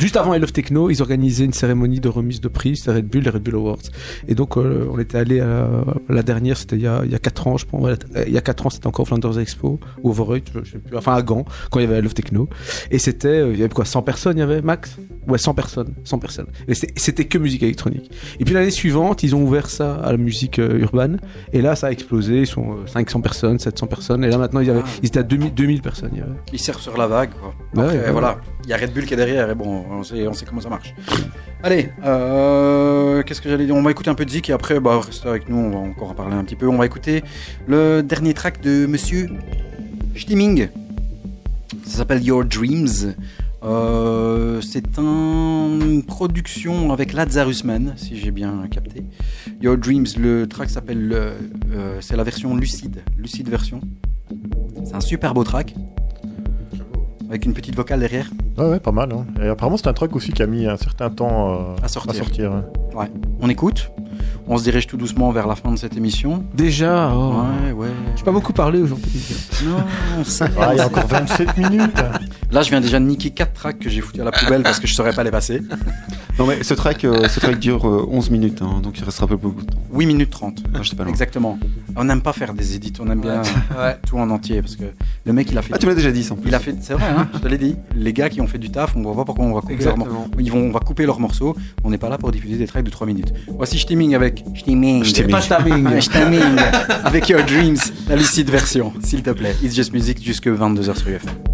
Juste avant I Love Techno, ils organisaient une cérémonie de remise de prix, c'était Red Bull, les Red Bull Awards. Et donc, euh, on était allé à la dernière, c'était il, y a- il y a 4 ans, je pense. il y a 4 ans, c'était encore au Flanders Expo, ou Overhead, je sais plus, enfin à Gand, quand il y avait I Love Techno. Et c'était, euh, il y avait quoi, 100 personnes, il y avait max? Ouais, 100 personnes, 100 personnes. Et c'était que musique électronique. Et puis l'année suivante, ils ont ouvert ça à la musique euh, urbaine. Et là, ça a explosé. Ils sont euh, 500 personnes, 700 personnes. Et là, maintenant, ils, avaient,
Ah.
ils étaient à 2000, 2000 personnes. il y avait.
Ils servent sur la vague. Quoi.
Ouais,
Après,
ouais.
voilà. Il y a Red Bull qui est derrière et bon, on sait, comment ça marche. Allez, euh, qu'est-ce que j'allais dire? On va écouter un peu de Zik et après, bah, restez avec nous, on va encore en parler un petit peu. On va écouter le dernier track de Monsieur Stimming. Ça s'appelle Your Dreams. Euh, c'est un- une production avec Lazarus Man, si j'ai bien capté. Your Dreams, le track s'appelle, euh, c'est la version lucide, lucide version. C'est un super beau track. Avec une petite vocale derrière.
Ouais, ouais, pas mal. hein. Et apparemment, c'est un truc aussi qui a mis un certain temps euh,
À sortir.
ouais.
Ouais. On écoute. On se dirige tout doucement vers la fin de cette émission.
Déjà oh.
Ouais, ouais.
J'ai pas beaucoup parlé aujourd'hui.
Non, on sait.
Ah, il y a encore 27 minutes.
Là, je viens déjà de niquer 4 tracks que j'ai foutu à la poubelle parce que je saurais pas les passer.
Non, mais ce track, euh, ce track dure euh, 11 minutes, hein, donc il restera pas beaucoup de temps.
8 minutes 30.
Ah, pas.
Exactement. On n'aime pas faire des édits, on aime bien
Ouais. [laughs]
tout en entier parce que le mec il a fait.
Ah, tu me l'as déjà dit, ça. en plus.
Il a fait, c'est vrai, hein, je te l'ai dit. Les gars qui ont fait du taf, on voit pas pourquoi on va couper leurs morceaux. Ils vont, on va couper leurs morceaux. On n'est pas là pour diffuser des tracks de 3 minutes. Voici Stimming avec Stimming.
Stimming.
Pas [laughs] timing.
Stimming avec Your Dreams, la lucide version, s'il te plaît. It's Just Music jusque 22h sur UFM.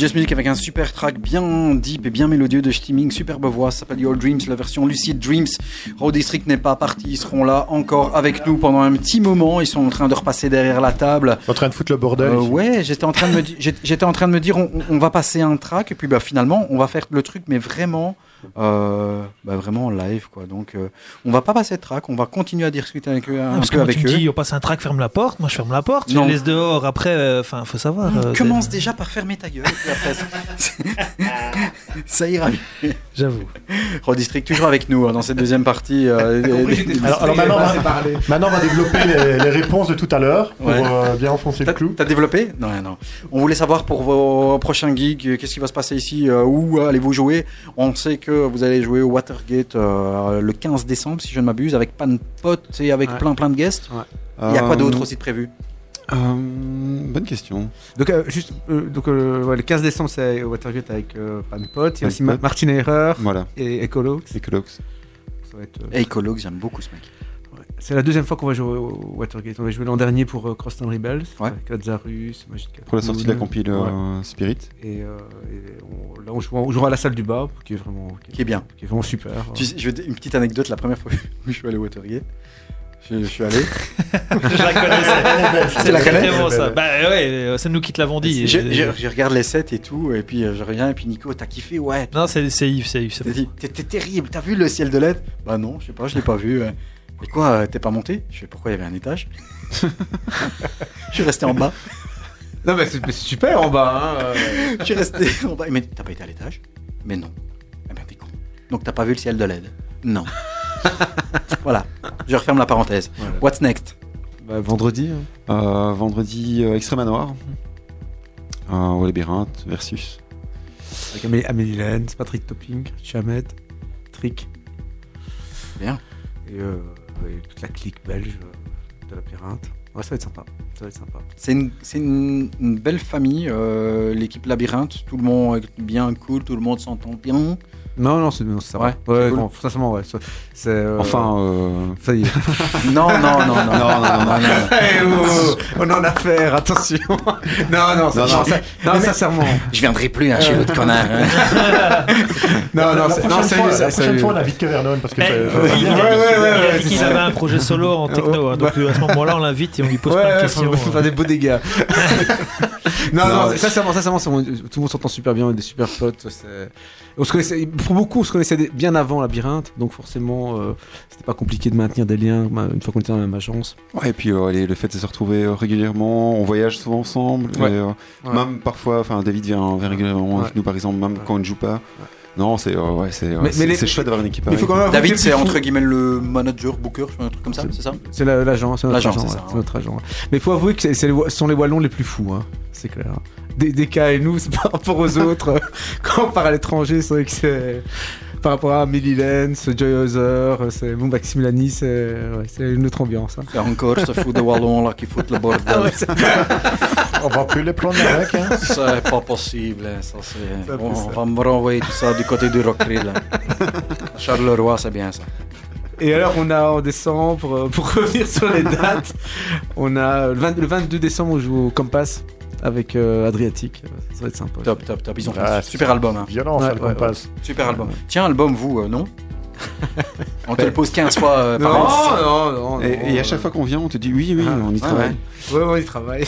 Just Music
avec un super track bien deep et bien mélodieux de Stimming, superbe voix, ça s'appelle Your Dreams, la version Lucid Dreams. Road District n'est pas parti, ils seront là encore avec nous pendant un petit moment, ils sont en train de repasser derrière la table.
En train de foutre le bordel.
Euh, ouais, j'étais en train de me di- j'étais en train de me dire on, on va passer un track et puis bah finalement on va faire le truc mais vraiment euh, bah, vraiment en live quoi. Donc euh, on va pas passer de track, on va continuer à discuter avec eux un
Ah, parce que
peu
moi,
avec
tu me
eux.
dis, on passe un track, ferme la porte. Moi, je ferme la porte.
Non.
Je les laisse dehors. Après, euh, enfin, faut savoir. euh,
Commence déjà par fermer ta gueule ça- [laughs] ça ira mieux.
J'avoue.
Road District toujours avec nous hein, dans cette deuxième partie. euh, des-
Alors, alors maintenant, on va, maintenant, on va développer les, les réponses de tout à l'heure pour
Ouais.
euh, bien enfoncer le clou.
T'as développé? Non, non. On voulait savoir pour vos prochains gigs, euh, qu'est-ce qui va se passer ici euh, Où allez-vous jouer? On sait que vous allez jouer au Watergate euh, le 15 décembre, si je ne m'abuse, avec Pan Pot et avec
Ouais.
plein plein de guests. Il y a quoi d'autre aussi de prévu?
Euh, Bonne question.
Donc, euh, juste, euh, donc euh, ouais, le 15 décembre, c'est au Watergate avec euh, Panpot. Il y a aussi. Ma- Martin Erreur
Voilà.
et Ecolox.
Ecolox.
Ça va être, euh,
Et Ecologue, j'aime beaucoup ce mec.
ouais. C'est la deuxième fois qu'on va jouer au Watergate. On va jouer l'an dernier pour euh, Crosstown Rebels,
Ouais.
avec Lazarus, Magic
Pour la sortie de la compile
Ouais.
Spirit.
Et, euh, et on- là, on, joue, on jouera à la salle du bas, qui est vraiment,
Qui est bien.
qui est vraiment super.
Tu sais, je vais te- une petite anecdote, la première fois où je suis allé au Watergate, je, je suis allé. [laughs]
Je la connaissais.
Tu la connais
Vraiment ça. Bah ouais, euh, c'est nous qui te l'avons dit.
Je,
Et-
je- je regarde les sets et tout, et puis euh, je reviens, et puis Nico, t'as kiffé Ouais.
Non, c'est c'est Yves, c'est Yves. c'est bon.
t'es terrible, t'as vu le ciel de LED Bah non, je sais pas, je l'ai pas vu. Et quoi, euh, t'es pas monté? Je fais pourquoi il y avait un étage? [laughs] Je suis resté en bas.
Non, mais c'est c'est super en bas. Hein, euh.
Je suis resté en bas. Mais t'as pas été à l'étage? Mais non. Eh ben t'es con. Donc t'as pas vu le ciel de LED Non. [laughs] voilà, je referme la parenthèse.
Voilà.
What's next?
Bah, vendredi. hein.
Euh, vendredi, euh, Extrême Manoir. Euh, au labyrinthe versus.
Avec Amé- Amélie Lenz, Patrick Topping, Chamet, Trick.
Bien.
Et, euh, et toute la clique belge de labyrinthe. Ouais, ça va être sympa. Ça va être sympa.
C'est une, c'est une, une belle famille, euh, l'équipe Labyrinthe. Tout le monde est bien cool, tout le monde s'entend bien.
Non, non, c'est ça.
Ouais,
Ouais,
cool.
bon, sincèrement, ouais. C'est. euh,
Enfin, euh,
Ça y est. [laughs]
Non, non, non, non.
non, non, non, non. [laughs]
Eh, oh, oh, on en a affaire, attention. [laughs] non, non, ça,
Non, non.
non, ça- non,
Mais-
sincèrement.
Je viendrai plus hein, chez l'autre connard. hein.
Non, non, c'est- non, c'est-
la prochaine fois, on invite Kevin Vernon parce que
euh,
ouais,
a-
ouais, ouais,
il a avait un projet solo en techno, hein, donc euh, à ce moment-là, on l'invite et on lui pose plein de questions.
faut faire des beaux dégâts. non,
Non,
sincèrement, sincèrement, tout le monde s'entend super bien, on est des super potes. c'est- On se connaissait, pour beaucoup, on se connaissait des- bien avant Labyrinthe, donc forcément, euh, c'était pas compliqué de maintenir des liens une fois qu'on était dans la même agence.
Ouais, et puis euh, les- le fait de se retrouver euh, régulièrement, on voyage souvent ensemble.
Ouais.
et, euh,
Ouais.
Même parfois, enfin David vient, vient régulièrement
Ouais.
avec nous par exemple, même quand on ne joue pas. Non, c'est euh, ouais, c'est euh,
Mais-
c'est-
mais les-
c'est chouette d'avoir une équipe
David, c'est entre guillemets le manager, booker, un truc comme ça, c'est ça?
C'est la- l'agent, c'est notre
L'agent,
agent.
c'est
ouais,
ça,
c'est
ouais.
notre agent. ouais. Mais il faut avouer que c'est- c'est les Wa- ce sont les Wallons les plus fous, hein, c'est clair. Des, des cas et nous, c'est par rapport aux [laughs] autres. Quand on part à l'étranger, c'est vrai que c'est. Par rapport à Millie Lenz, Joy Other, c'est bon, Maximilani, c'est ouais, une autre ambiance. hein.
C'est encore ce fou de Wallon là qui fout le bordel.
Ah ouais,
On va plus les prendre avec. Hein.
C'est pas possible, hein, ça c'est.
Ça
Bon, on va me renvoyer tout ça du côté du Rockrill. là. Charleroi, c'est bien ça.
Et alors, on a en décembre, pour revenir sur les dates, on a le, 20 le 22 décembre, on joue au Compass avec euh, Adriatique. Ça va être sympa.
Top, top, top. Ils ont fait
Ah,
un super album. hein.
Violent, ça,
Ouais,
le
ouais,
compass.
Super album. Tiens, album, vous, euh, non [laughs] On te le pose 15 fois euh, par
Non,
an.
non, non,
Et,
non,
et à
euh,
chaque fois qu'on vient, on te dit oui, oui,
Ah,
on y
ah
travaille.
Ouais, ouais, il travaille.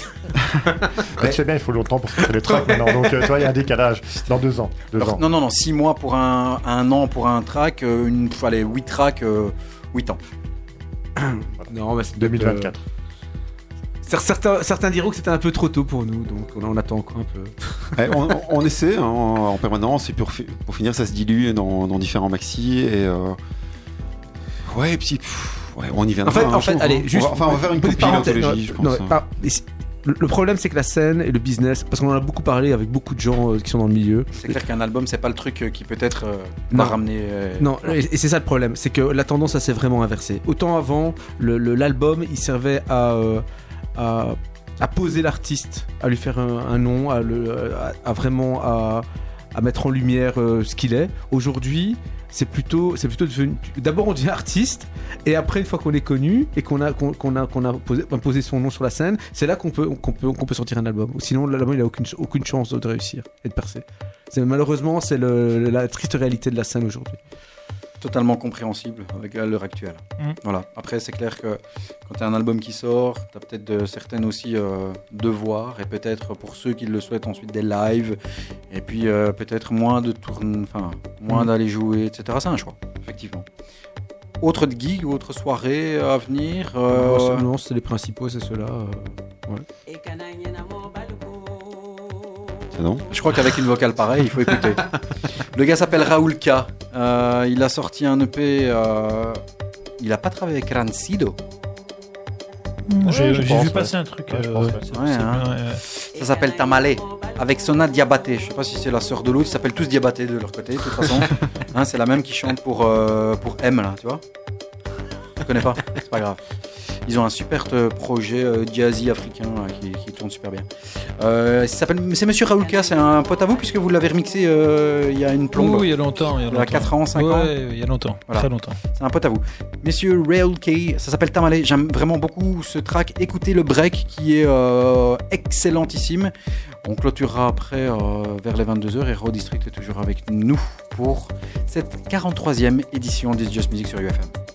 Mais [laughs] tu sais bien, il faut longtemps pour faire les tracks maintenant. Donc, euh, tu vois, il y a un décalage. Dans deux ans. Deux
Alors,
ans.
non, non, non, 6 mois pour un, un an pour un track, euh, une, allez, 8 tracks, 8 ans. [coughs]
Non, mais c'est
2024.
Cer- Certains, certains diront que c'était un peu trop tôt pour nous, donc on, on attend encore un peu.
Ouais, [laughs] on, on- on essaie hein, en permanence et pour, fi- pour finir, ça se dilue dans, dans différents maxi et euh, ouais, et puis pff, ouais, on y viendra.
En fait,
un
en fait
jour,
allez,
hein.
juste.
on va, enfin, on va faire une
petite parenthèse,
je
non,
pense.
non,
hein.
le, problème, c'est que la scène et le business, parce qu'on en a beaucoup parlé avec beaucoup de gens euh, qui sont dans le milieu.
C'est clair qu'un album, c'est pas le truc euh, qui peut-être euh,
Non.
va ramener. euh,
Non, et, et c'est ça le problème, c'est que la tendance, ça s'est vraiment inversé. Autant avant, le- le- l'album, il servait à, euh, à, poser l'artiste, à lui faire un, nom, à, vraiment à, mettre en lumière euh, ce qu'il est. Aujourd'hui, c'est plutôt, c'est plutôt devenu. D'abord, on devient artiste, et après, une fois qu'on est connu et qu'on a, qu'on, qu'on a, qu'on a posé, son nom sur la scène, c'est là qu'on peut, qu'on peut, qu'on peut sortir un album. Sinon, l'album, il a aucune, aucune chance de réussir et de percer. C'est, malheureusement, c'est la triste réalité de la scène aujourd'hui.
Totalement compréhensible avec à l'heure actuelle.
Mm.
Voilà. Après, c'est clair que quand tu as un album qui sort, tu as peut-être de- certaines aussi euh, devoirs et peut-être pour ceux qui le souhaitent ensuite des lives et puis euh, peut-être moins de tourne, enfin moins
Mm.
d'aller jouer, etc. C'est un choix, effectivement. Autre de gig, autre soirée à venir. euh,
Non, c'est- Non, c'est les principaux, c'est ceux-là. euh, ouais.
Non
Je crois qu'avec une vocale pareille, il faut écouter. [laughs] Le gars s'appelle Raoul K. Euh, il a sorti un EP. euh, il a pas travaillé avec Rancido.
J'ai
Ouais,
vu
ouais.
passer un truc.
Ouais, je
euh,
pense, ouais.
c'est-
Ouais,
c'est
hein.
bien, ouais.
Ça s'appelle Tamale. Avec Sona Diabaté. Je sais pas si c'est la sœur de l'autre. Ils s'appellent tous Diabaté de leur côté, de toute façon. [laughs] Hein, c'est la même qui chante pour, euh, pour M, là, tu vois. Connais pas C'est pas grave. Ils ont un super euh, projet euh, jazzy africain là, qui, qui tourne super bien. Euh, c'est Monsieur Raoul K, c'est un pote à vous puisque vous l'avez remixé euh, il y a une plombe.
Oui, il y a longtemps. Il y a, longtemps.
4 ans, 5 ans.
Ouais, il y a longtemps.
Voilà.
Très longtemps.
C'est un pote à vous. Messieurs Rail K, ça s'appelle Tamale. J'aime vraiment beaucoup ce track. Écoutez le break qui est euh, excellentissime. On clôturera après vers les 22h et Raw District est toujours avec nous pour cette 43e édition d'Is Just Music sur UFM.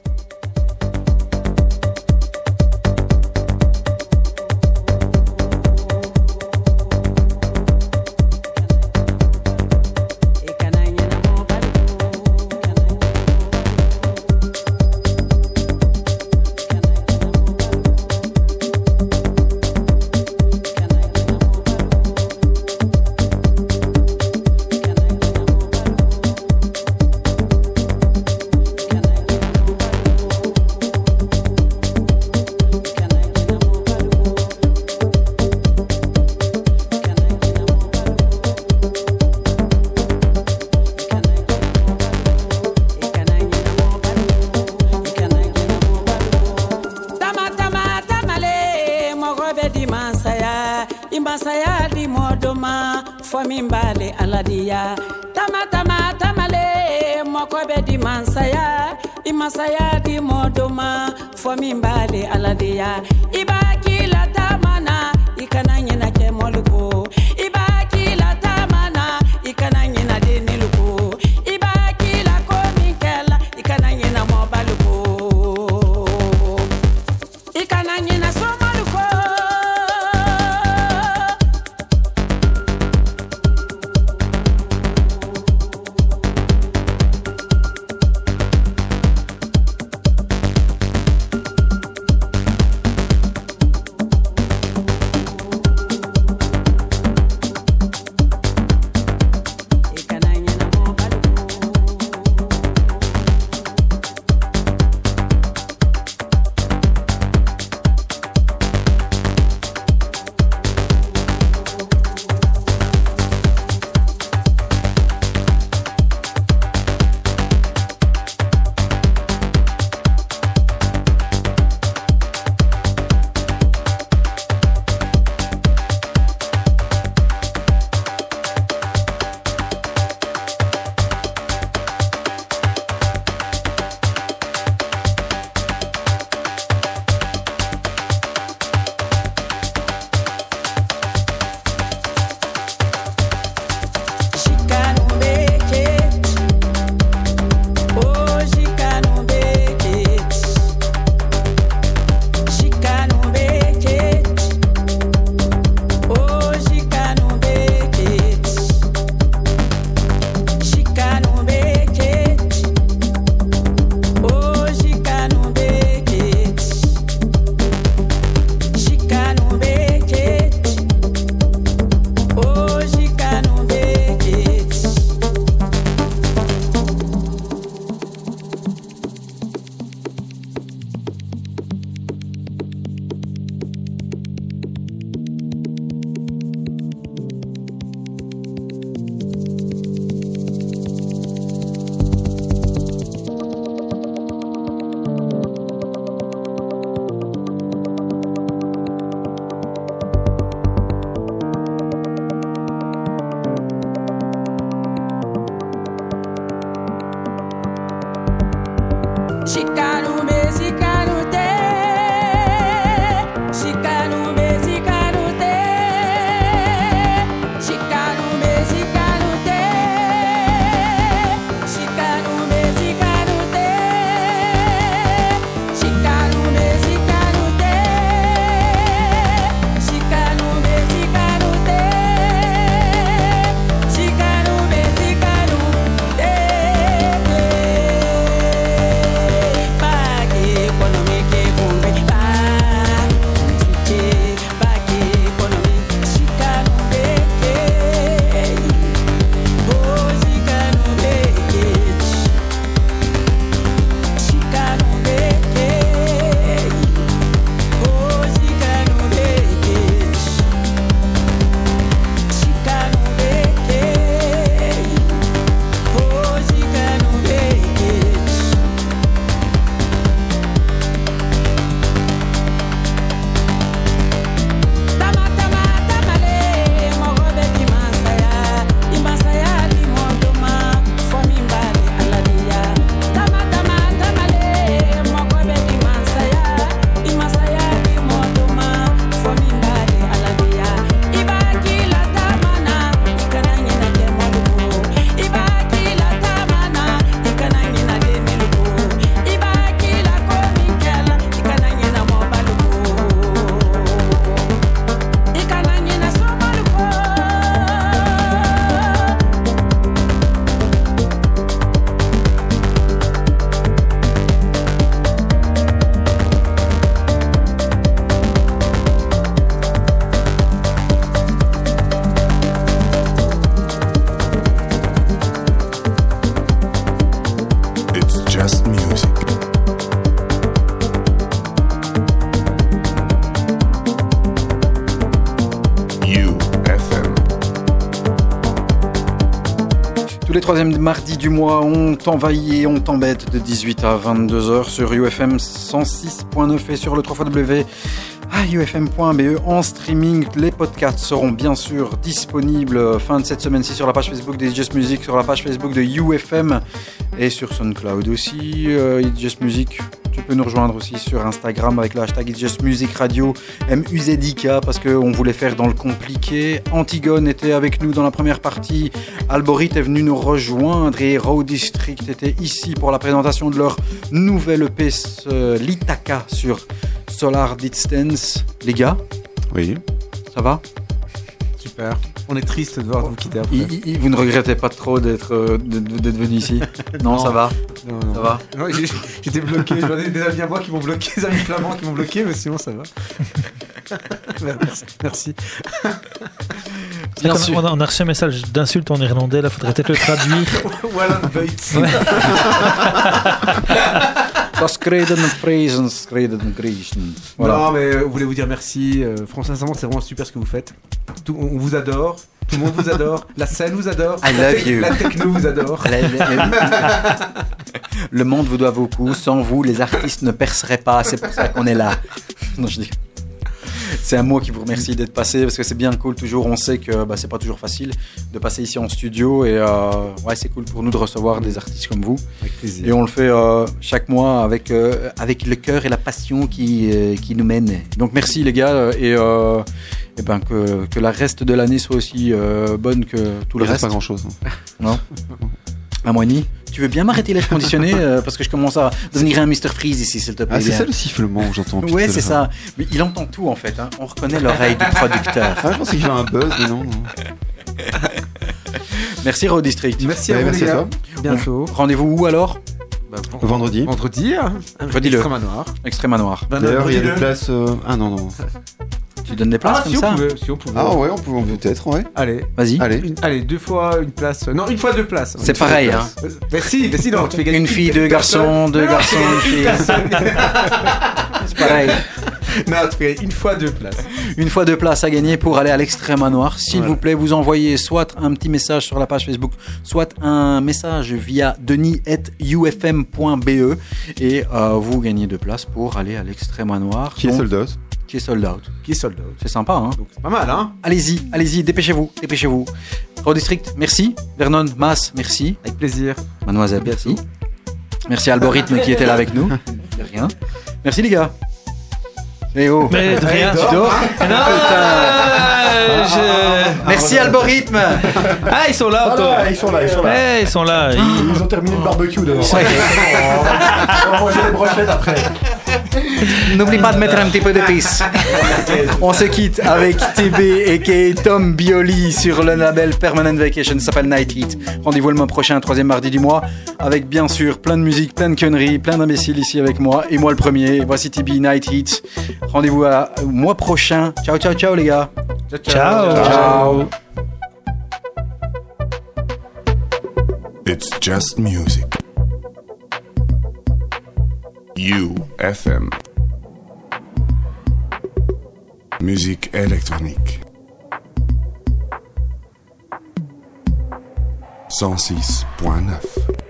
Troisièmes mardis du mois, on t'envahit et on t'embête de 18 à 22h sur UFM 106.9 et sur le 3W à ufm.be en streaming. Les podcasts seront bien sûr disponibles fin de cette semaine-ci sur la page Facebook des Just Music, sur la page Facebook de UFM et sur SoundCloud aussi. Euh, It's Just Music, peux nous rejoindre aussi sur Instagram avec le hashtag It's Just Music Radio MUZIK parce qu'on voulait faire dans le compliqué. Antigone était avec nous dans la première partie. Alborit est venu nous rejoindre et Raw District était ici pour la présentation de leur nouvelle EP euh, Litaka sur Solar Distance. Les gars
Oui.
Ça va?
On est triste de voir vous quitter après.
I- I- Vous ne regrettez pas trop d'être euh, venu ici [laughs] non,
Non.
ça va
Non, non.
Ça va
J'étais bloqué. J'en ai des amis à moi qui m'ont bloqué, des amis flamands qui m'ont bloqué, mais sinon ça va. [laughs] Merci. Merci.
Bien
on, a-
sûr.
on a, on a reçu un message d'insulte en irlandais, là, faudrait peut-être le traduire. [laughs]
voilà, [laughs] Bates.
Screden Friesen, Screden Griechen. Voilà.
Non, mais on voulait vous dire merci. Euh, franchement, sincèrement, c'est vraiment super ce que vous faites. Tout- on vous adore. Tout le monde vous adore. La scène vous adore.
I
la,
love you.
la techno vous adore.
La- la- la- Le monde vous doit beaucoup. Sans vous, les artistes ne perceraient pas. C'est pour ça qu'on est là. Non, je dis. C'est à moi qui vous remercie d'être passé parce que c'est bien cool. Toujours, on sait que bah, c'est pas toujours facile de passer ici en studio et euh, ouais, c'est cool pour nous de recevoir des artistes comme vous.
Avec plaisir.
Et on le fait euh, chaque mois avec euh, avec le cœur et la passion qui qui nous mènent. Donc merci les gars et, et ben que que la reste de l'année soit aussi bonne que tout le
Il reste pas grand-chose. hein.
Non? Et demi? Tu veux bien m'arrêter l'air conditionné [laughs] euh, parce que je commence à devenir un Mr Freeze ici, s'il te plaît.
Ah, c'est ça le sifflement que j'entends.
Ouais, c'est ça. Mais il entend tout en fait. hein. On reconnaît l'oreille du producteur.
Ah, je pensais qu'il y avait un buzz, mais non. non. [laughs]
Merci Raw District.
Merci à
Ouais,
vous,
merci à toi.
Bientôt.
Rendez-vous où alors?
Bah.
Vendredi.
Vendredi. hein.
Redis-le.
Extrême Manoir.
Extrême Manoir.
D'ailleurs, il y a des
Vendredi,
places. euh, Ah non, non. [laughs]
Tu donnes des places
Ah,
comme
si on
ça
pouvait. Si on pouvait.
Ah ouais, on peut peut-être, ouais.
Allez.
Vas-y.
Allez.
Une- allez, deux fois une place. Non, une fois deux places.
C'est pareil, hein.
Mais si, mais si, non, tu fais gagner
Une fille, deux garçons, deux garçons, une fille. [laughs] C'est pareil. [laughs]
Non, tu fais une fois deux places.
Une fois deux places à gagner pour aller à l'extrême manoir. S'il
Voilà.
vous plaît, vous envoyez soit un petit message sur la page Facebook, soit un message via denis.ufm.be et euh, vous gagnez deux places pour aller à l'extrême manoir.
Qui est
Donc-
sold out.
Qui est sold out.
Qui est sold out.
C'est sympa, hein
Donc c'est pas mal, hein
Allez-y, allez-y, dépêchez-vous, dépêchez-vous. Raw District, merci. Vernon, Mas, merci.
Avec plaisir.
Mademoiselle, merci. Merci Algorithme qui était là avec nous. De rien. Merci les gars. Eh oh.
Mais de rien.
Tu dors
Non, euh, je-
Merci Algorithme.
Ah, ils sont là, toi.
ils sont là, ils sont là.
Ouais, ils sont là. Ils-
Ils ont terminé le barbecue dehors.
sont-
On va manger les brochettes après.
N'oublie pas de mettre un petit peu d'épices. On se quitte avec TB et qui est Tom Bioli sur le label Permanent Vacation, ça s'appelle Night Heat. Rendez-vous le mois prochain, troisième mardi du mois, avec bien sûr plein de musique, plein de conneries, plein d'imbéciles ici avec moi, et moi le premier. Voici TB Night Heat. Rendez-vous à- au mois prochain. Ciao, ciao, ciao les gars.
Ciao.
Ciao.
It's just music. UFM. Musique électronique. 106.9.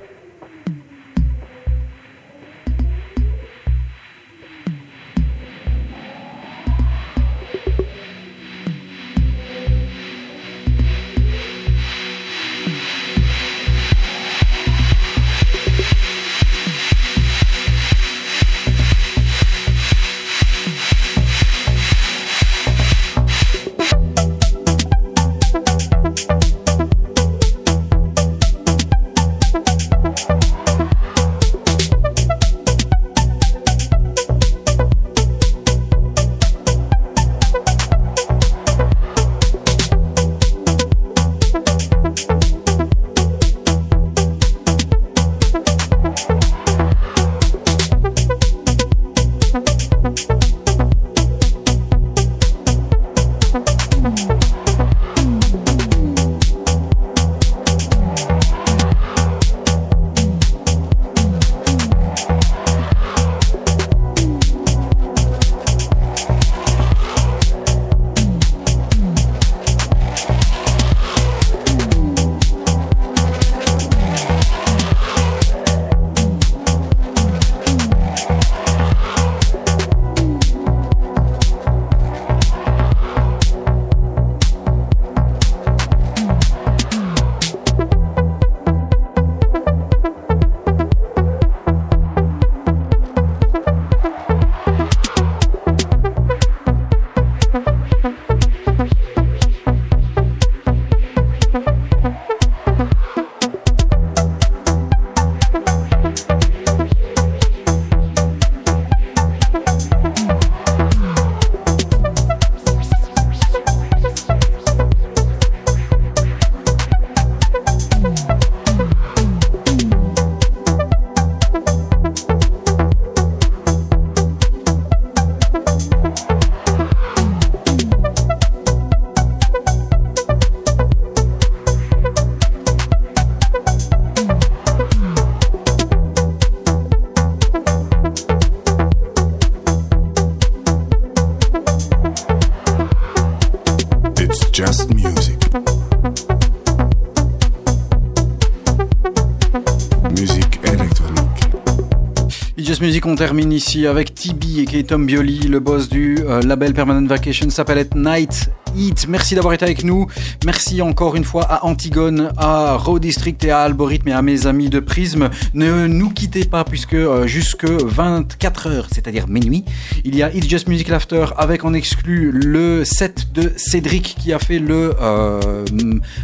termine ici avec TB et Tom Bioli, le boss du euh, label Permanent Vacation, s'appelle At Night Eat. Merci d'avoir été avec nous. Merci encore une fois à Antigone, à Raw District et à Algorithme et à mes amis de Prism. Ne nous quittez pas puisque euh, jusque 24 heures, c'est-à-dire minuit, il y a It's Just Music Laughter avec en exclu le set de Cédric qui a fait le, euh,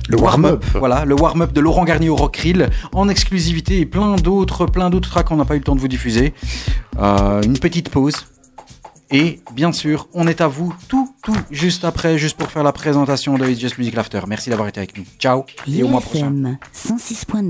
le warm-up. Voilà, le warm-up de Laurent Garnier au Rockrill en exclusivité et plein d'autres, plein d'autres tracks qu'on n'a pas eu le temps de vous diffuser. Euh, une petite pause. Et bien sûr, on est à vous tout, tout juste après, juste pour faire la présentation de It's Just Music Laughter. Merci d'avoir été avec nous. Ciao et au mois prochain.
IFM 106.9